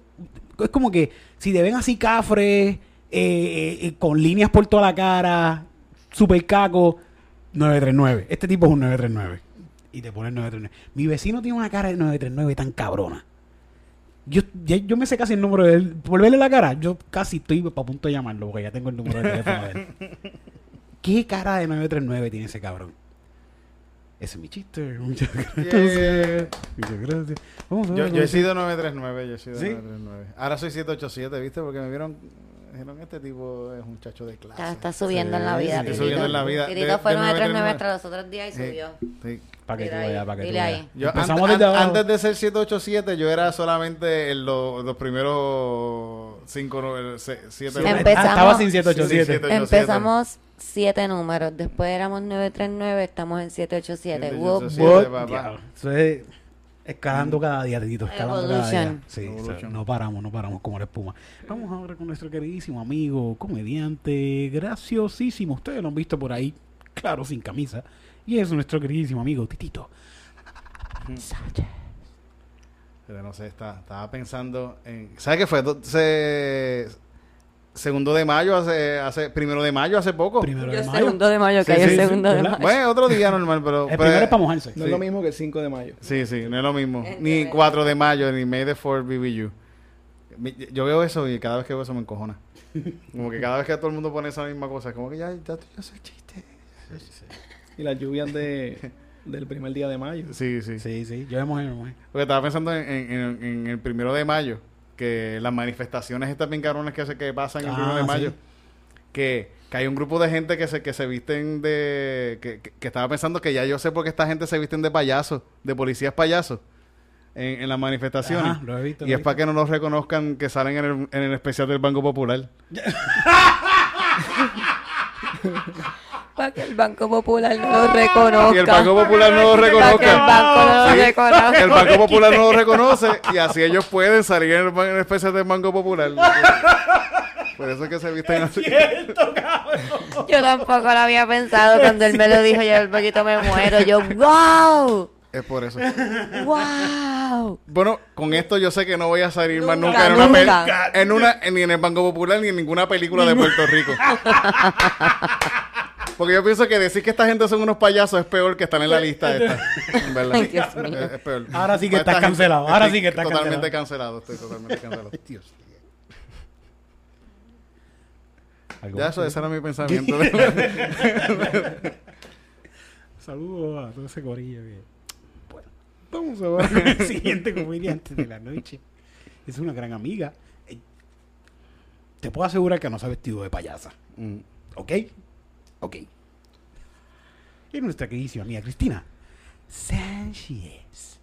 Es como que si te ven así cafres, eh, eh, con líneas por toda la cara, super caco, 939. Este tipo es un 939. Y te pones 939. Mi vecino tiene una cara de 939 tan cabrona. Yo, ya- yo me sé casi el número de él. Por verle la cara, yo casi estoy a punto de llamarlo porque ya tengo el número de teléfono de él. ¿Qué cara de 939 tiene ese cabrón? Ese es mi chiste. Muchas gracias. Yeah. Muchas gracias. Vamos a Yo, ver, yo he sido 939, yo he sido ¿Sí? 939. Ahora soy 787, ¿viste? Porque me vieron, dijeron, este tipo es un muchacho de clase. Está, está subiendo Sí, en la vida. sí, Titito. subiendo en la vida. Titito De- fue de 939 939 hasta los otros días y subió. sí. Para que tú veas, para que tú ahí. Yo, Empezamos an- desde an- abajo. antes de ser 787, yo era solamente el- lo- los primeros 5, 7 Sí, Empezamos- ah, estaba sin 787. Sí, sí, 787. Empezamos siete números, después éramos 939, estamos en 787. Wow, 787. What? papá. Escalando cada día, Titito, escalando cada día. Sí, Evolution. o sea, no paramos, no paramos como la espuma. Vamos ahora con nuestro queridísimo amigo, comediante, graciosísimo. Ustedes lo han visto por ahí, claro, sin camisa. Y es nuestro queridísimo amigo Titito. Pero no sé, está- estaba pensando en... ¿Sabes qué fue? Se... Segundo de mayo, hace, hace... Primero de mayo, hace poco. Primero de el mayo. segundo de mayo, que Sí, hay sí, el sí, segundo de mayo. Bueno, otro día normal, pero... El pero- primero es para mojarse. No es lo mismo que el 5 de mayo. Sí, sí, no es lo mismo. Ni ¿verdad? 4 de mayo, ni May the 4th be with you. Mi- Yo veo eso y cada vez que veo eso me encojona. Como que cada vez que todo el mundo pone esa misma cosa, como que ya, ya, ya sé el chiste. Y las lluvias de, del primer día de mayo. Sí, sí, Sí, sí, yo me mojé, me mojé. Porque estaba pensando en, en- en- en el primero de mayo, que las manifestaciones estas bien que, se, que pasan el Ah, primero de sí. mayo, que, que hay un grupo de gente que se, que se visten de... Que, que- que estaba pensando que ya yo sé por qué esta gente se visten de payasos, de policías payasos, en, en las manifestaciones. Ajá, lo he visto. Y lo es para que no nos reconozcan que salen en el, en el especial del Banco Popular. Para que el Banco Popular no lo reconozca. Y el Banco Popular no lo Para que el reconozca. banco no lo Sí. reconozca. El Banco Popular no lo reconoce y así ellos pueden salir en en especial del Banco Popular. Por eso es que se visten así. Yo tampoco lo había pensado cuando él me lo dijo. Yo el poquito me muero. Yo, wow, Es por eso. wow. Bueno, con esto yo sé que no voy a salir más Nunca, nunca, en, una pel- nunca. en una ni en el Banco Popular ni en ninguna película de Puerto Rico. Porque yo pienso que decir que esta gente son unos payasos es peor que estar en la lista esta. En verdad. Ay, Dios mío. Es, es peor. Ahora sí que Esta estás gente- cancelado, ahora sí que estás Totalmente cancelado. Estoy totalmente cancelado. Dios. ¿Algo Ya eso, ese era mi pensamiento. Saludos a todo ese corillo. que- Bueno, vamos a ver el siguiente comediante de la noche. Es una gran amiga. Eh, Te puedo asegurar que no se ha vestido de payasa. Mm. ¿Ok? Ok. Y nuestra queridísima amiga Cristina Sánchez.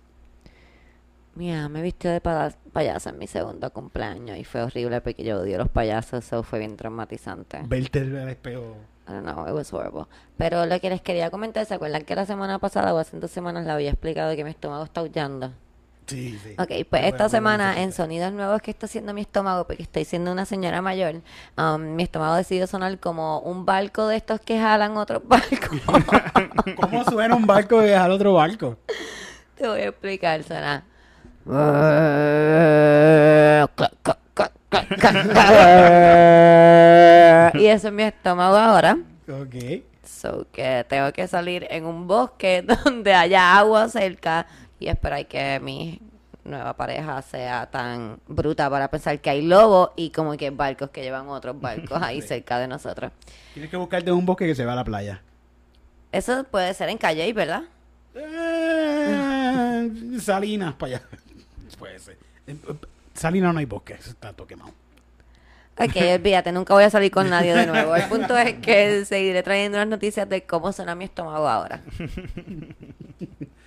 Mira, me vistió de paya- payasa en mi segundo cumpleaños y fue horrible porque yo odio los payasos, eso fue bien traumatizante. Verte al espejo. I don't know, it was horrible. Pero lo que les quería comentar, ¿se acuerdan que la semana pasada o hace dos semanas le había explicado que mi estómago está aullando? Sí, sí. Ok, pues Bueno, esta semana bueno, en sonidos nuevos que está haciendo mi estómago, porque estoy siendo una señora mayor, um, mi estómago decidió sonar como un barco de estos que jalan otros barcos. ¿Cómo suena un barco de al otro barco? Te voy a explicar, suena. y eso es mi estómago ahora. Ok. So que tengo que salir en un bosque donde haya agua cerca y esperar que mi nueva pareja sea tan bruta para pensar que hay lobos y como que barcos que llevan otros barcos ahí cerca de nosotros. Tienes que buscarte un bosque que se va a la playa. Eso puede ser en Calle, ¿verdad? Eh, Salinas para allá. Puede ser. Eh, Salinas no hay bosque, eso está todo quemado. Ok, olvídate, nunca voy a salir con nadie de nuevo. El punto es que seguiré trayendo las noticias de cómo suena mi estómago ahora.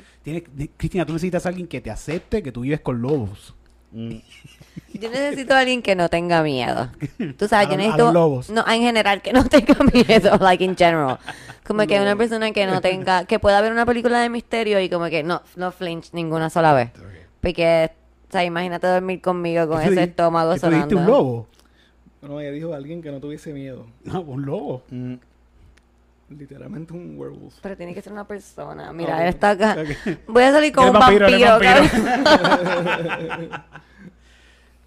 Cristina, tú necesitas a alguien que te acepte que tú vives con lobos. Yo necesito a alguien que no tenga miedo. Tú sabes, A yo a necesito. los lobos. No, en general, que no tenga miedo, like in general. Como que una persona que no tenga. Que pueda ver una película de misterio y como que no, no flinch ninguna sola vez. Porque, o sea, imagínate dormir conmigo con ¿Qué tú ese estómago ¿qué tú dijiste, sonando. un lobo? No, ella dijo alguien que no tuviese miedo. No, un lobo. Mm. Literalmente un werewolf. Pero tiene que ser una persona. Mira, él está acá. Voy a salir con un vampiro, vampiro.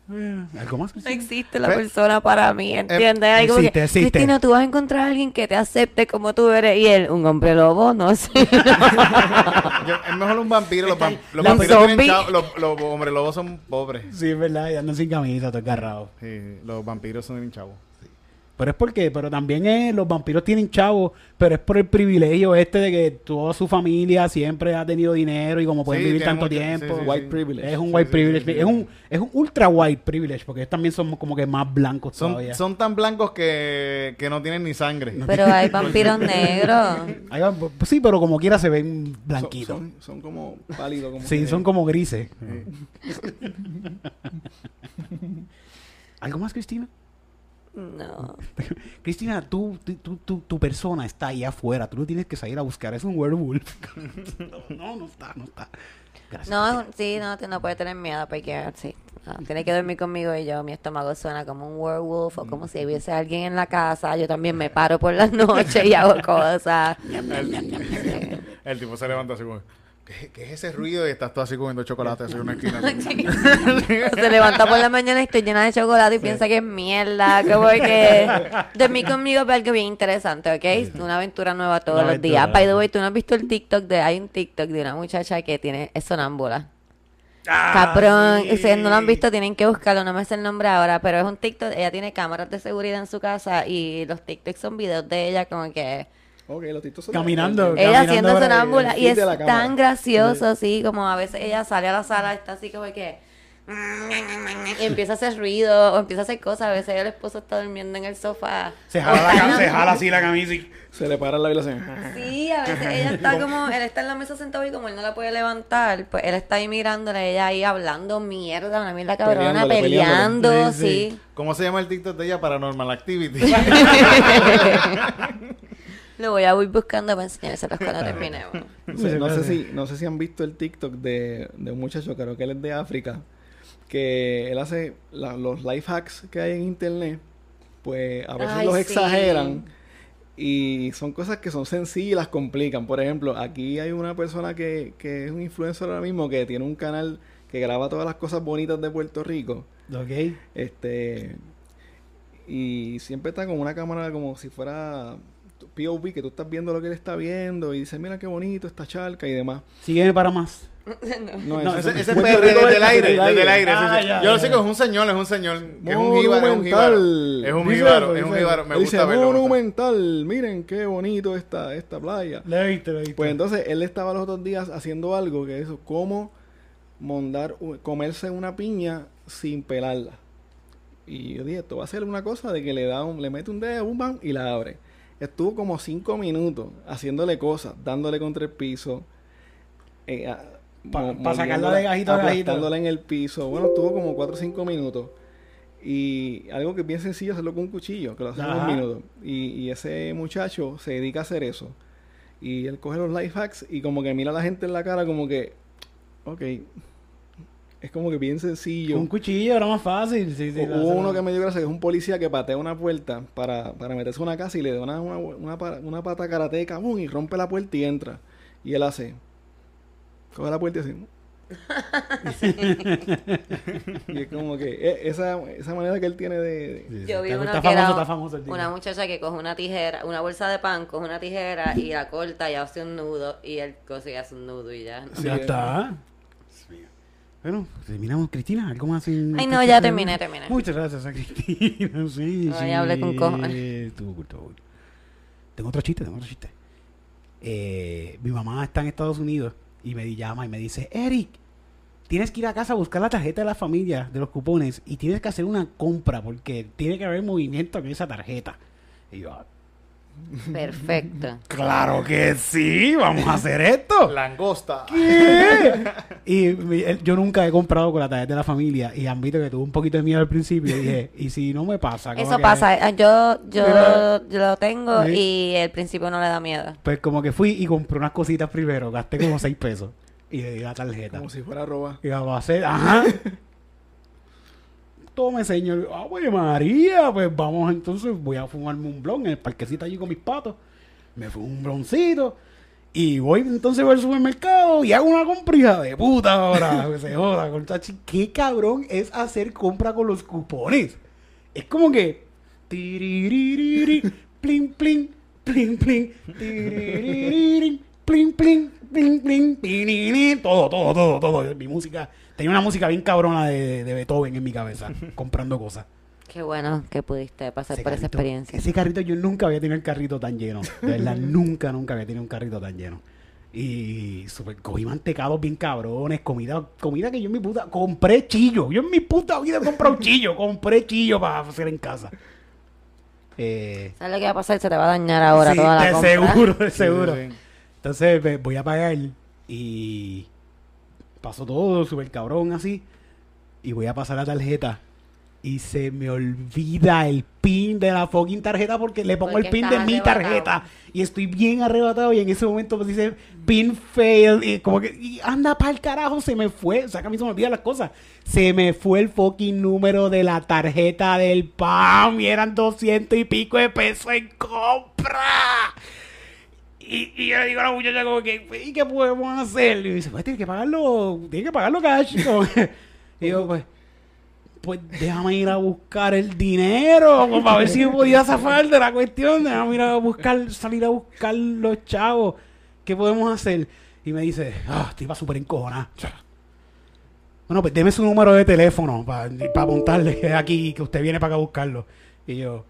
Eh, ¿Algo más? No existe la Pe- persona para mí, ¿entiendes? Hay como existe, que, existe. Cristina, tú vas a encontrar a alguien que te acepte como tú eres. Y él, un hombre lobo, no sé. Yo- es mejor un vampiro. Los, vampiros tienen chavo- los, los hombres lobos son pobres. Sí, es verdad, y andan sin camisa, todo agarrado. Sí, los vampiros son bien chavos. Pero es porque, pero también es, los vampiros tienen chavos, pero es por el privilegio este de que toda su familia siempre ha tenido dinero y como pueden Sí, vivir tanto mucho- tiempo. sí, sí, White sí. privilege. Es un Sí, white sí, privilege. sí, sí. Es un es un ultra white privilege porque ellos también son como que más blancos Son, todavía. son tan blancos que, que no tienen ni sangre. Pero hay vampiros negros. Pues sí, pero como quiera se ven blanquitos. Son, son como pálidos. Como sí, son como grises. ¿Algo más, Cristina? No. Cristina, tú, tú- tú- tú- tu persona está ahí afuera. Tú no tienes que salir a buscar. Es un werewolf. no, no, no está, no está. Gracias. No, sí, no, no puede tener miedo porque sí. no, tiene que dormir conmigo y yo, mi estómago suena como un werewolf o como si hubiese alguien en la casa. Yo también me paro por las noches y hago cosas. Sí. El tipo se levanta así como, ¿qué, qué es ese ruido? Y estás tú así comiendo chocolate así en una esquina. Se levanta por la mañana y estoy llena de chocolate y piensa que es mierda, como que dormir conmigo es algo bien interesante, ¿ok? Una aventura nueva todos Una los días. By the way, ¿tú no has visto el TikTok de, hay un TikTok de una muchacha que tiene, es sonámbula. Ah, Cabrón, sí. si ustedes no lo han visto tienen que buscarlo, no me sé el nombre ahora, pero es un TikTok, ella tiene cámaras de seguridad en su casa y los TikToks son videos de ella como que Ok, los titos son Caminando. el- ella Caminando haciendo sonámbula y es cámara. tan gracioso, sí, como a veces ella sale a la sala, está así como que y empieza a hacer ruido o empieza a hacer cosas, a veces el esposo está durmiendo en el sofá. Se jala, la se jala así la camisa y... Se le para la violación. Sí, a veces ella está como, él está en la mesa sentado y como él no la puede levantar, pues él está ahí mirándola, ella ahí hablando mierda, una mierda cabrona, Peleándole, peleando, peleándole. Sí, sí. ¿Cómo se llama el TikTok de ella? Paranormal Activity. Lo voy a ir buscando para enseñárselos cuando terminemos. No sé, no sé si, no sé si han visto el TikTok de, de un muchacho, creo que él es de África, que él hace la- los life hacks que hay en internet, pues a veces Ay, los sí. exageran y son cosas que son sencillas y las complican. Por ejemplo, aquí hay una persona que, que es un influencer ahora mismo que tiene un canal que graba todas las cosas bonitas de Puerto Rico. Ok. Este y siempre está con una cámara como si fuera POV, que tú estás viendo lo que él está viendo y dice, mira qué bonito esta charca y demás. Sígueme para más. No, No, eso- ese ese Puerto PR desde el es aire, desde el aire. Ah, sí. ya, Yo lo sé que es un señor, es un señor. Que es un jíbaro, es un jíbaro. Monumental. Es un Dice jíbaro, es un dice jíbaro. Me Dice, gusta verlo. monumental, miren qué bonito está esta playa. He visto. Pues entonces él estaba los otros días haciendo algo que es eso, cómo mondar, comerse una piña sin pelarla. Y yo dije, esto va a ser una cosa de que le da un, le mete un dedo, un bam, y la abre. Estuvo como cinco minutos haciéndole cosas, dándole contra el piso, eh, a- Pa- sacarla de gajito a gajito. en el piso. Bueno, estuvo como cuatro o cinco minutos. Y algo que es bien sencillo hacerlo con un cuchillo, que lo hace en un minuto. Y, y ese muchacho se dedica a hacer eso. Y él coge los life hacks y como que mira a la gente en la cara como que, ok, es como que bien sencillo. Un cuchillo era más fácil. Sí, sí, Hubo uno que me dio gracia que es un policía que patea una puerta para, para meterse a una casa y le da una, una, una, una pata karateca y rompe la puerta y entra. Y él hace, coge la puerta y así. y es como que e- esa, esa manera que él tiene de... de- Yo vi Está- una está que famoso, era está famoso el tipo. una muchacha que coge una tijera, una bolsa de pan, coge una tijera y la corta y hace un nudo y él cose y hace un nudo y ya. Sí, ya eh. está. Bueno, terminamos, Cristina. ¿Algo más? sin- Ay, no, ya terminé, terminé. Muchas gracias a Cristina. Sí, No, sí. ya hablé con cojones. Estuvo. Tengo otro chiste, tengo otro chiste. Eh, mi mamá está en Estados Unidos y me llama y me dice, Eric, tienes que ir a casa a buscar la tarjeta de la familia, de los cupones, y tienes que hacer una compra porque tiene que haber movimiento en esa tarjeta. Y yo, "Ah, Perfecto. claro que sí, vamos a hacer esto. Langosta. Y yo nunca he comprado con la tarjeta de la familia y admito que tuve un poquito de miedo al principio y dije, ¿y si no me pasa? Eso pasa, eh, yo, yo, yo lo tengo Sí. y el principio no le da miedo. Pues como que fui y compré unas cositas primero, gasté como 6 pesos y le di la tarjeta. Como si fuera roba. Y vamos a hacer, ajá. Tome, señor. Ah, pues María, pues vamos entonces, voy a fumarme un blon en el parquecito allí con mis patos. Me fui un broncito. Y voy entonces voy al supermercado y hago una compra hija de puta ahora. que se joda, con chachi. Qué cabrón es hacer compra con los cupones. Es como que. Plin, plin, plin, plin. Plin, plin, plin, plin. Todo, todo, todo, todo. Mi música. Tenía una música bien cabrona de, de Beethoven en mi cabeza, comprando cosas. Qué bueno que pudiste pasar Ese por esa carrito- experiencia. Ese carrito yo nunca había tenido el carrito tan lleno. De verdad, nunca, nunca había tenido un carrito tan lleno. Y super, cogí mantecados bien cabrones, comida, comida que yo en mi puta, compré chillo. Yo en mi puta vida he comprado chillo, compré chillo para hacer en casa. Eh, ¿Sabes lo que va a pasar? Se te va a dañar ahora sí, toda la de compra. seguro, de seguro. Entonces me voy a pagar y pasó todo súper cabrón así. Y voy a pasar la tarjeta. Y se me olvida el pin de la fucking tarjeta porque le pongo Porque el pin de mi arrebatado. tarjeta. Y estoy bien arrebatado. Y en ese momento pues dice pin fail y como que y anda para el carajo se me fue. O sea que a mí se me olvidan las cosas. Se me fue el fucking número de la tarjeta del PAM. Y eran 200 y pico de pesos en compra y, y yo le digo a la muchacha como que, ¿y qué podemos hacer? Y me dice, pues tienes que pagarlo, tienes que pagarlo cash. Y yo, pues, pues déjame ir a buscar el dinero, como para ver si me podía zafar de la cuestión. Déjame ir a buscar, salir a buscar los chavos. ¿Qué podemos hacer? Y me dice, ah, estoy súper encojonada. Bueno, pues deme su número de teléfono para apuntarle aquí que usted viene para acá a buscarlo. Y yo,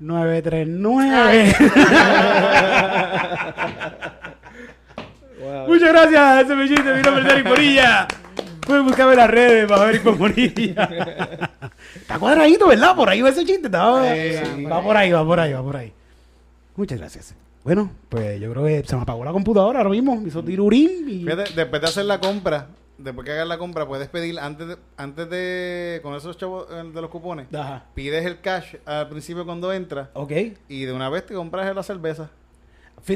939. Wow. Muchas gracias, ese bellito, mi nombre es Eric Morilla. Pueden buscarme en las redes para ver Morilla. Está cuadradito, ¿verdad? Por ahí va ese chiste. está- va por ahí, va por ahí, va por ahí. Muchas gracias. Bueno, pues yo creo que se me apagó la computadora ahora mismo. Hizo tirurín y... Fíjate, después de hacer la compra, después que hagas la compra, puedes pedir antes de, antes de con esos chavos eh, de los cupones, Ajá. pides el cash al principio cuando entras Ok. y de una vez te compras la cerveza.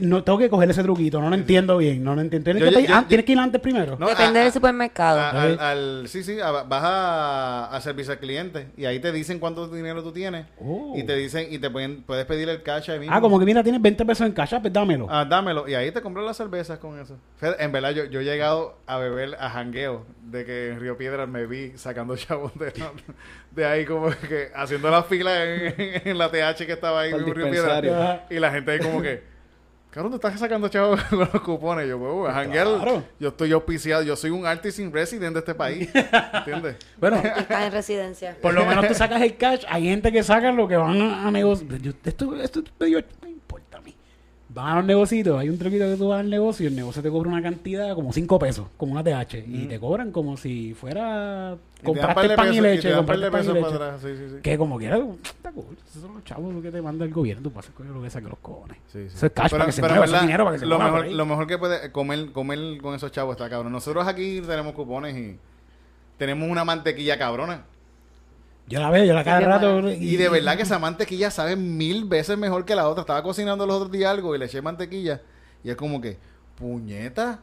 No tengo que coger ese truquito, no lo entiendo bien. No lo entiendo. ¿Tienes, Yo- que, yo- pedir- yo- ah, ¿tienes que ir antes primero? No, Depende a- del a- supermercado. a- al, al- sí, sí, a- vas a, a servicio al cliente y ahí te dicen cuánto dinero tú tienes Oh. y te dicen y te pueden, puedes pedir el cash ahí mismo. Ah, como que mira, tienes 20 pesos en cash, ah, pues dámelo. Ah, dámelo. Y ahí te compras las cervezas con eso. En verdad, yo, yo he llegado a beber a jangueo de que en Río Piedras me vi sacando chavos de, de ahí como que haciendo la fila en, en la TH que estaba ahí en Río Piedras. Y la gente ahí como que... Cabrón, tú estás sacando chavos con los cupones. Yo, pues, janguear, Claro. yo estoy auspiciado. Yo soy un artist resident de este país. ¿Entiendes? Bueno, estás en residencia. Por lo menos tú sacas el cash. Hay gente que saca lo que van a, a negociar. Yo- Esto, esto es medio- no importa a mí. Van a los negocios, hay un truquito que tú vas al negocio y el negocio te cobra una cantidad como 5 pesos, como una TH. Y te cobran como si fuera. Compraste pan y leche. compraste de pan y pesos leche. para atrás. Sí, sí, sí. Que como quiera, está cool. Esos son los chavos que te manda el gobierno. Tú pasas con lo que saca los cojones. Eso es cash Pero- para que se mueva, verdad, dinero para que se lo mueva mejor, por ahí. lo mejor que puede comer, comer con esos chavos está cabrón. Nosotros aquí tenemos cupones y tenemos una mantequilla cabrona. Yo la veo, yo la cada rato. buena. Y de verdad que esa mantequilla sabe mil veces mejor que la otra. Estaba cocinando los otros días algo y le eché mantequilla. Y es como que, puñeta,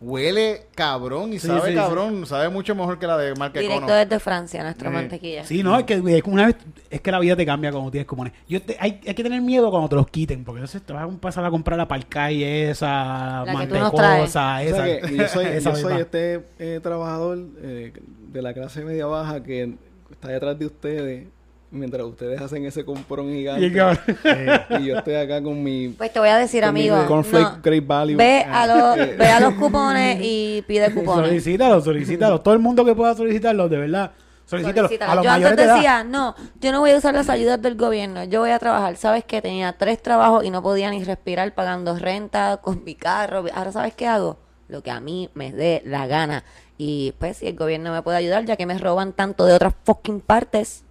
huele cabrón y Sí, sabe sí, cabrón. Sabe mucho mejor que la de marca Directo Econo. desde Francia, nuestra Sí. mantequilla. Sí, no, es que es que una vez es que la vida te cambia cuando tienes cupones. Yo te- hay, hay que tener miedo cuando te los quiten, porque entonces te vas a pasar a comprar la palcay esa, La que tú nos mantecosa, O esa. sea que yo soy, esa yo soy este eh, trabajador eh, de la clase media baja que está detrás de ustedes mientras ustedes hacen ese comprón gigante. Y yo estoy acá con mi, Pues te voy a decir, amigo. no. Great Value. Ve a, los, Eh, ve a los cupones y pide cupones. Solicítalo, solicítalo. Todo el mundo que pueda solicitarlo, de verdad. Solicítalo. Solicítalo. A los Yo mayores antes de edad. decía, no, yo no voy a usar las ayudas del gobierno, yo voy a trabajar. ¿Sabes qué? Tenía tres trabajos y no podía ni respirar pagando renta con mi carro. Ahora, ¿sabes qué hago? Lo que a mí me dé la gana. Y pues, si el gobierno me puede ayudar, ya que me roban tanto de otras fucking partes,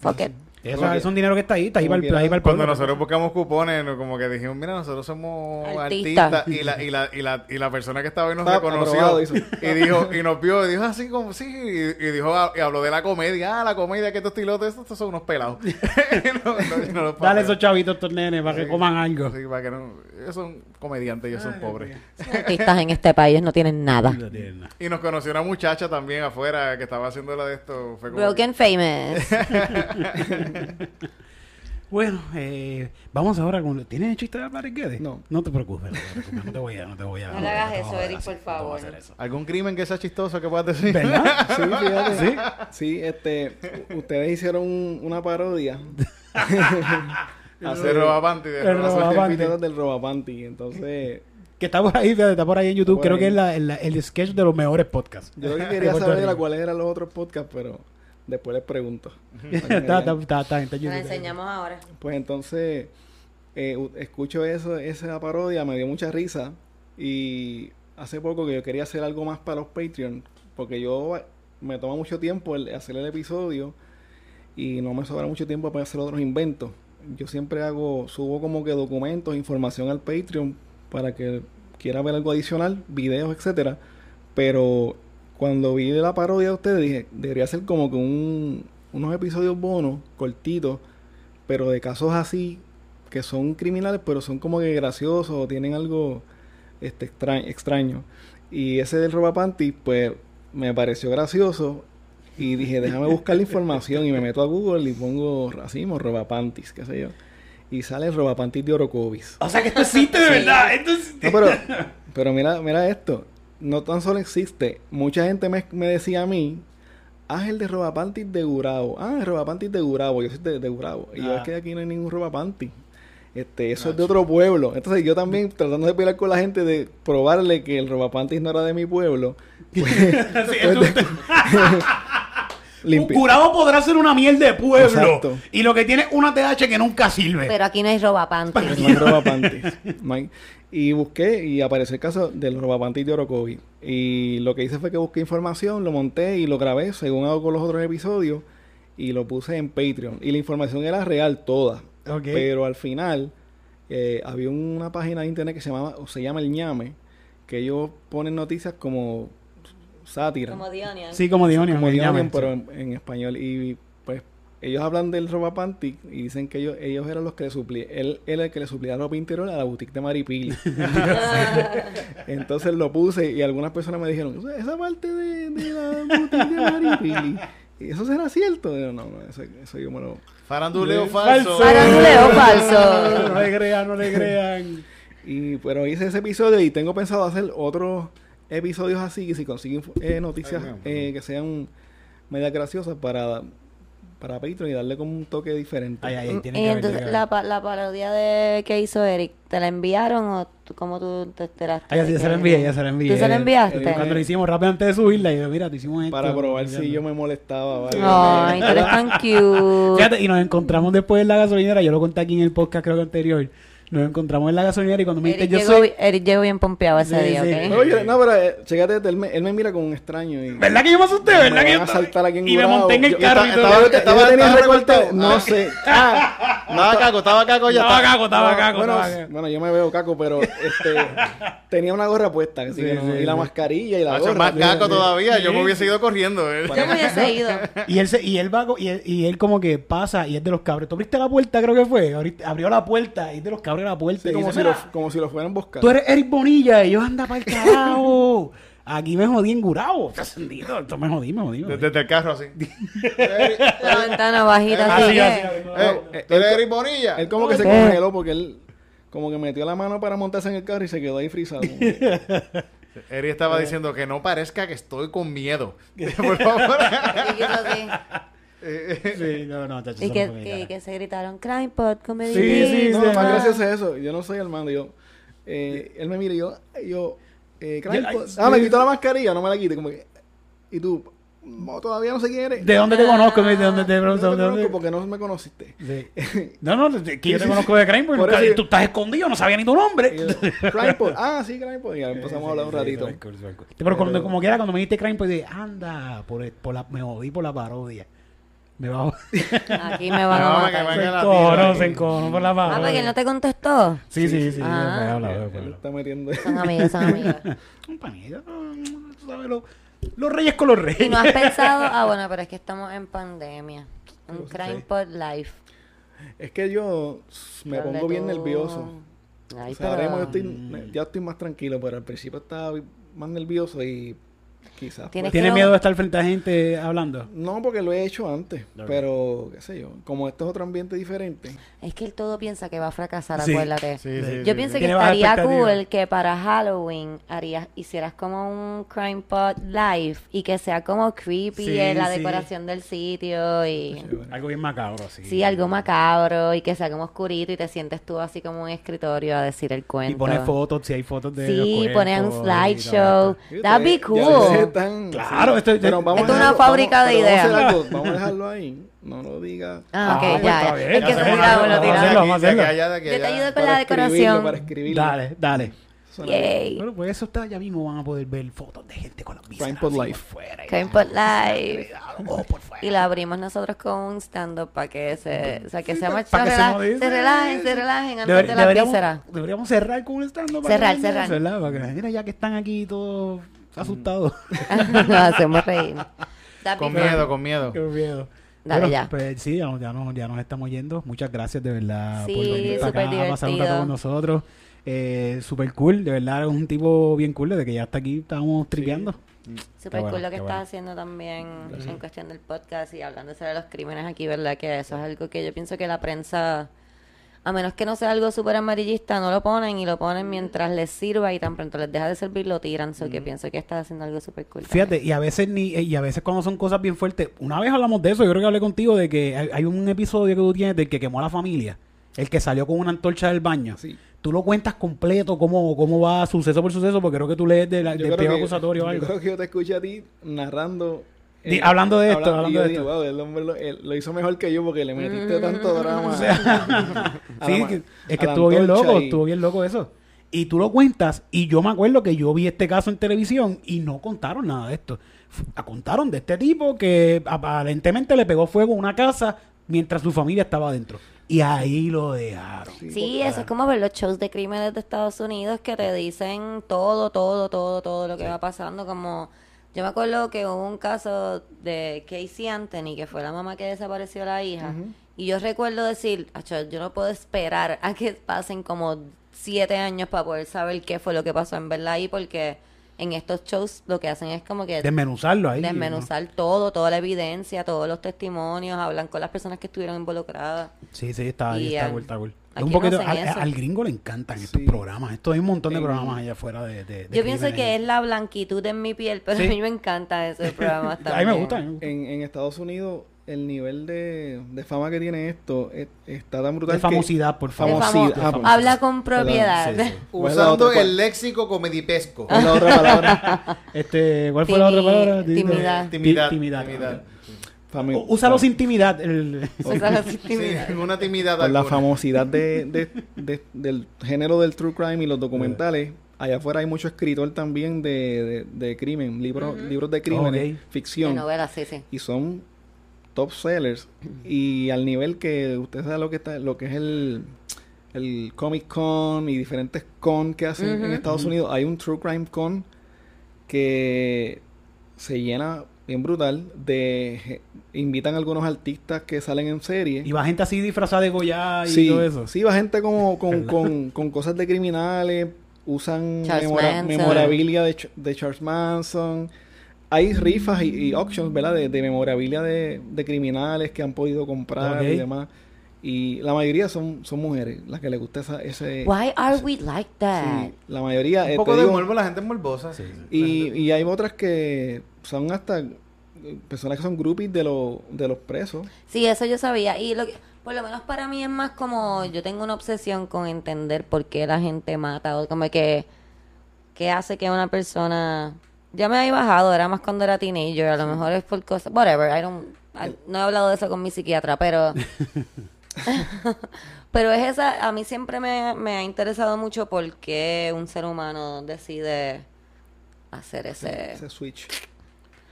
fuck it. Eso que- es un dinero que está ahí, está ahí para el, ahí para el Cuando nosotros buscamos cupones, como que dijimos, mira, nosotros somos Artista. artistas. Y la, y, la, y, la, y la persona que estaba ahí nos Está reconoció. Y dijo, y nos vio, y dijo así como, sí, y, y dijo, y habló de la comedia. Ah, la comedia que estos tilotes, estos, estos son unos pelados. No, no, no los Dale esos chavitos, estos nenes, para que coman algo. Sí, para que no. Ellos son comediantes, ellos son pobres. Artistas en este país no tienen nada. No tienen nada. Y nos conoció una muchacha también afuera que estaba haciendo la de esto. Fue como Broken famous. Bueno, eh, vamos ahora con... ¿Tienes chiste de Álvarez Guedes? No. No te preocupes, no te preocupes, no te voy a... No, te voy a, No le hagas eso, Eric, por favor. hacer eso. ¿Algún crimen que sea chistoso que puedas decir? ¿Verdad? Sí, fíjate. ¿Sí? Sí, este, ustedes hicieron un- una parodia Hacer robapanti de El robapanti. del Robapanti. Entonces, Que está por ahí, está por ahí en YouTube. Creo ahí. que es la- el, el sketch de los mejores podcasts. yo lo que De quería saber era cuáles eran los otros podcasts, pero después les pregunto. está, está, está, está, está en Te YouTube. la enseñamos ahora. Pues entonces, eh, escucho eso, esa parodia, me dio mucha risa. Y hace poco que yo quería hacer algo más para los Patreon, porque yo me toma mucho tiempo el hacer el episodio y no me sobra mucho tiempo para hacer otros inventos. Yo siempre hago, subo como que documentos, información al Patreon para que quiera ver algo adicional, videos, etcétera. Pero cuando vi la parodia de ustedes dije, debería ser como que un, unos episodios bonos, cortitos, pero de casos así, que son criminales, pero son como que graciosos o tienen algo este, extra- extraño. Y ese del Robapanti, pues me pareció gracioso. Y dije, déjame buscar la información. Y me meto a Google y pongo racismo, Robapantis, qué sé yo. Y sale el Robapantis de Orocovis. O sea que esto existe de verdad. Esto es- No, pero, pero mira, mira esto. No tan solo existe. Mucha gente me, me decía a mí, ah, el de Robapantis de Gurabo. Ah, el Robapantis de Gurabo. Yo soy de, de Gurabo. Y yo Ah. es que aquí no hay ningún Robapantis. Este, eso es de otro pueblo. Entonces yo también tratando de pelear con la gente de probarle que el Robapantis no era de mi pueblo. Pues, Sí, pues, limpi- Curado podrá ser una miel de pueblo. Exacto. Y lo que tiene es una TH que nunca sirve. Pero aquí no hay roba panties. No hay. No hay- Y busqué y apareció el caso del robapantis de Orocovi. Y lo que hice fue que busqué información, lo monté y lo grabé según hago con los otros episodios y lo puse en Patreon. Y la información era real toda. Pero al final eh, había una página de internet que se llamaba, o se llama El Ñame, que ellos ponen noticias como sátira. Como Dionian. Sí, como Dionio. Como me Dionian, llaman, pero en, en español. Y ellos hablan del roba panty y dicen que ellos, ellos eran los que le suplían. Él, él era el que le suplía ropa interior a la boutique de Maripili. Entonces lo puse y algunas personas me dijeron, "O sea, esa parte de, de la boutique de Maripili. ¿Y eso será cierto? Yo, no, no, eso, eso yo me lo... Faranduleo falso. Falso. Faranduleo falso. No le crean, no le crean. Y, pero hice ese episodio y tengo pensado hacer otros episodios así, que si consiguen eh, noticias Ay, eh, que sean media graciosas para, para Patreon y darle como un toque diferente. Ay, ay, ay, tiene Y que entonces que la, pa- la parodia de que hizo Eric, ¿te la enviaron o tú, cómo tú te enteraste? Ay, ya sí, de ya se la envié, ya se la envié. ¿Tú se la enviaste? Eh, Cuando lo hicimos rápido antes de subirla, y yo, mira, te hicimos esto. para probar si yo me molestaba. ¿vale? Ay, tú eres tan cute. Fíjate, y nos encontramos después en la gasolinera, yo lo conté aquí en el podcast creo que anterior. Nos encontramos en la gasolinera y cuando me Eric dijiste yo soy... Eric llegó bien pompeado ese Sí, día, sí. ¿ok? Oye, no, pero eh, chécate, él me, él me mira como un extraño. Y, ¿Verdad que yo me asusté? Me ¿Verdad que yo saltar aquí en Y me monté en el Yo- carro y estaba- todo. estaba- tenía recortado. no Ah. sé. Estaba caco, estaba caco ya. Estaba caco, estaba caco. bueno, yo me veo caco, pero este tenía una gorra puesta, así Sí, que no- sí, y la mascarilla y la gorra. más caco todavía. Yo me hubiese ido corriendo. eh. Yo me hubiese ido. Y él, se, y él va y él, y él como que pasa y es de los cabros. ¿Tú abriste la puerta? Creo que fue. Ahorita- abrió la puerta y es de los cabros la puerta. Sí, y como, dice, si lo, "Mira, como si lo fueran buscar. Tú eres Eric Bonilla y yo anda para el carajo. Aquí me jodí en Gurabo. Está encendido. Esto me jodí, me jodí. me jodí. Desde el carro así. La ventana bajita, Así. Eh, eh, ¿Tú eres Eric Bonilla? Él como que se ¿Qué? congeló porque él como que metió la mano para montarse en el carro y se quedó ahí frisado. Eric estaba diciendo que no parezca que estoy con miedo. Por favor. Sí, no, no, chacho, Y que, no que, se gritaron Crime Pod, Comedy Sí, Beat". sí, no, sí, más ah. gracioso es eso. Yo no soy Armando. Yo, eh, él me mira y yo, yo, eh, crime pod- ah, me sí. quitó la mascarilla, no me la quite. Como que, y tú, no, todavía no sé quién eres. ¿De dónde te conozco? ¿De dónde te pregunto? te ¿De dónde? conozco porque no me conociste. Sí. No, no, de- que yo te Sí, sí, conozco de Crime, porque Por nunca- eso tú estás escondido, no sabía ni tu nombre. Y yo, Crime Pod. Ah, sí, Crime Pod. Y ya empezamos a hablar un ratito. Pero cuando, como quiera, cuando me dijiste Crime, pues dije, anda, por, el- por la, me jodí por la parodia. Me va a Aquí me van a No, matar. Se encojonó, se encojonó por la Ah, parodia. porque él no te contestó. Sí, sí, sí. Ah. me habla, me habla. está metiendo. Son amigos, son amigos. Un panillo, tú sabes, lo- los reyes con los reyes. Y no has pensado, ah, bueno, pero es que estamos en pandemia. Un Crime Pod Live. Es que yo me pongo bien tú- nervioso. Ay, O sea, ahora pero- mismo yo estoy, ya estoy más tranquilo, pero al principio estaba más nervioso y quizás. Tienes pues, ¿Tienes que- miedo de estar frente a gente hablando? no, porque lo he hecho antes, Ok. pero qué sé yo, como esto es otro ambiente diferente. Es que él todo piensa que va a fracasar, Sí, acuérdate. Sí, sí, Yo sí, pienso sí. que Tiene estaría cool que para Halloween harías, hicieras como un Crime Pod Live y que sea como creepy Sí, en la sí. decoración del sitio y... Algo bien macabro, sí. Sí, algo macabro y que sea como oscurito y te sientes tú así como en un escritorio a decir el cuento. Y pones fotos, si hay fotos de Sí, pones un slideshow. That'd be cool. Claro, esto- pero esto es una dejarlo- fábrica vamos- de pero vamos a ideas. algo, Vamos a dejarlo ahí. No lo diga. Ah, ok, Ah, pues ya, está ya. bien, Es que se tiraba, lo vamos a hacerlo. aquí Yo te ayudo con la decoración. Para escribirlo. Dale, dale. Yay. Bueno, pues eso está, ya mismo van a poder ver fotos de gente con las Pod así por Live. fuera Crime la-. Oh, por fuera. Y la abrimos nosotros con un stand-up para que se, o sea, que sea más Para que se rela- modice. se relajen, se relajen antes Deber- de las deberíamos, vísceras. deberíamos cerrar con un stand Cerrar, cerrar. Mira, ya que están aquí todos asustados. Nos hacemos reír. Con miedo, con miedo. Qué miedo. Dale Bueno, ya. Pues sí, ya, ya, nos, ya nos estamos yendo. Muchas gracias de verdad Sí, por venir acá a pasar un rato con nosotros. Eh, super cool, de verdad es un tipo bien cool desde que ya está aquí estábamos tripeando. Súper bueno, cool lo que estás bueno. haciendo también en cuestión del podcast y hablando sobre los crímenes aquí, ¿verdad? Que eso es algo que yo pienso que la prensa, a menos que no sea algo súper amarillista, no lo ponen y lo ponen mientras les sirva y tan pronto les deja de servir lo tiran. So que pienso que estás haciendo algo súper cool. Fíjate, y a veces ni y a veces cuando son cosas bien fuertes, una vez hablamos de eso, yo creo que hablé contigo de que hay, hay un episodio que tú tienes del que quemó a la familia, el que salió con una antorcha del baño. Sí. Tú lo cuentas completo, cómo, cómo va suceso por suceso, porque creo que tú lees de la, Yo del que- acusatorio o yo algo. creo que yo te escuché a ti narrando. Eh, Di- hablando de esto, habla- hablando de dije, esto. "Wow, el hombre lo, él lo hizo mejor que yo porque le metiste Mm. tanto drama. a Sí, la ma- que- es que estuvo bien loco, y- estuvo bien loco eso. Y tú lo cuentas, y yo me acuerdo que yo vi este caso en televisión y no contaron nada de esto. Contaron de este tipo que aparentemente le pegó fuego a una casa mientras su familia estaba adentro. Y ahí lo dejaron. Sí, eso es como ver los shows de crímenes de Estados Unidos que te dicen todo, todo, todo, todo lo que va pasando. Como yo me acuerdo que hubo un caso de Casey Anthony, que fue la mamá que desapareció la hija. Y yo recuerdo decir, "Acho, yo no puedo esperar a que pasen como siete años para poder saber qué fue lo que pasó en verdad ahí, porque en estos shows lo que hacen es como que Desmenuzarlo ahí. desmenuzar todo, toda la evidencia, todos los testimonios, hablan con las personas que estuvieron involucradas. Sí, sí, está, Y, está cool, está cool. Aquí un poquito, al, eso. al gringo le encantan estos programas. Esto hay un montón de programas allá afuera de, de- de Yo pienso que es la blanquitud en mi piel, pero Sí. a mí me encanta ese programa A mí me gusta. a mí me gusta. En, en Estados Unidos, el nivel de, de fama que tiene esto es- está tan brutal. De famosidad, por De favor. famo- Famosidad. Ah. Habla con propiedad. Sí, sí. ¿Cuál es la Usando el léxico comedipesco. ¿Cuál es la otra palabra? Este, ¿Cuál fue la otra palabra? timidad. Ti- Timidad. Timidad. Fami- Úsalo sin timidad. el- O sea, la Sí, intimidad. una timidad Por la famosidad de, de- de- del género del true crime y los documentales, allá afuera hay mucho escritor también de, de, de crimen, libros, libros de crímenes, Ok. De ficción, novela, sí, sí. y son top sellers. Y al nivel que usted sabe lo que está, lo que es el, el Comic Con y diferentes con que hacen en. Estados Unidos, hay un True Crime Con que se llena bien brutal de invitan a algunos artistas que salen en serie Y va gente así disfrazada de Goya y sí, todo eso. sí, va gente como con, con, con cosas de criminales, usan memora- memorabilia de, de Charles Manson. Hay rifas y, y auctions, ¿verdad? De, de memorabilia de, de criminales que han podido comprar y demás. Y la mayoría son, son mujeres, las que les gusta esa, ese... Why are we like that? sí, la mayoría... eh, Un poco te de digo, morbo, la gente es morbosa. Sí. y, y hay otras que son hasta eh, personas que son groupies de, los de los presos. Sí, eso yo sabía. Y lo que, por lo menos para mí es más como yo tengo una obsesión con entender por qué la gente mata o como que qué hace que una persona ya me había bajado, era más cuando era teenager, a lo mejor es por cosas, whatever, I don't, I- no he hablado de eso con mi psiquiatra, pero pero es esa, a mí siempre me, me ha interesado mucho por qué un ser humano decide hacer ese Ese switch.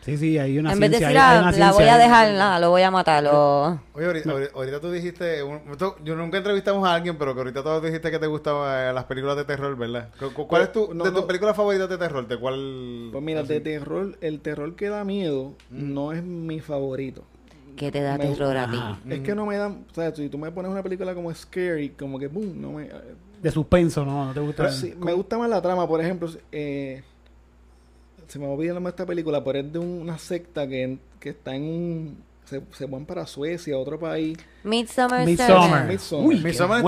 Sí, sí, hay una en vez de decir, hay- hay ah, la voy a dejar, nada, lo voy a matar, o... Oye, ahorita, ahorita- ahorita tú dijiste, un- yo nunca entrevistamos a alguien, pero que ahorita todos dijiste que te gustaban las películas de terror, ¿verdad? ¿Cu- cu- ¿Cuál es tu, No, de tus películas favoritas de terror? ¿De cuál? Pues mira, así? de terror, el terror que da miedo no es mi favorito. ¿Qué te da Me- terror a ti? Es que no me dan, o sea, si tú me pones una película como Scary, como que boom, no me... De suspenso, ¿no? ¿No te gusta? Pero sí, me gusta más la trama, por ejemplo, eh, se me olvida el nombre de esta película, pero es de una secta que, que está en un... Se, se van para Suecia, otro país. Midsummer Midsommar. Seven. Midsommar. Uy, está buena.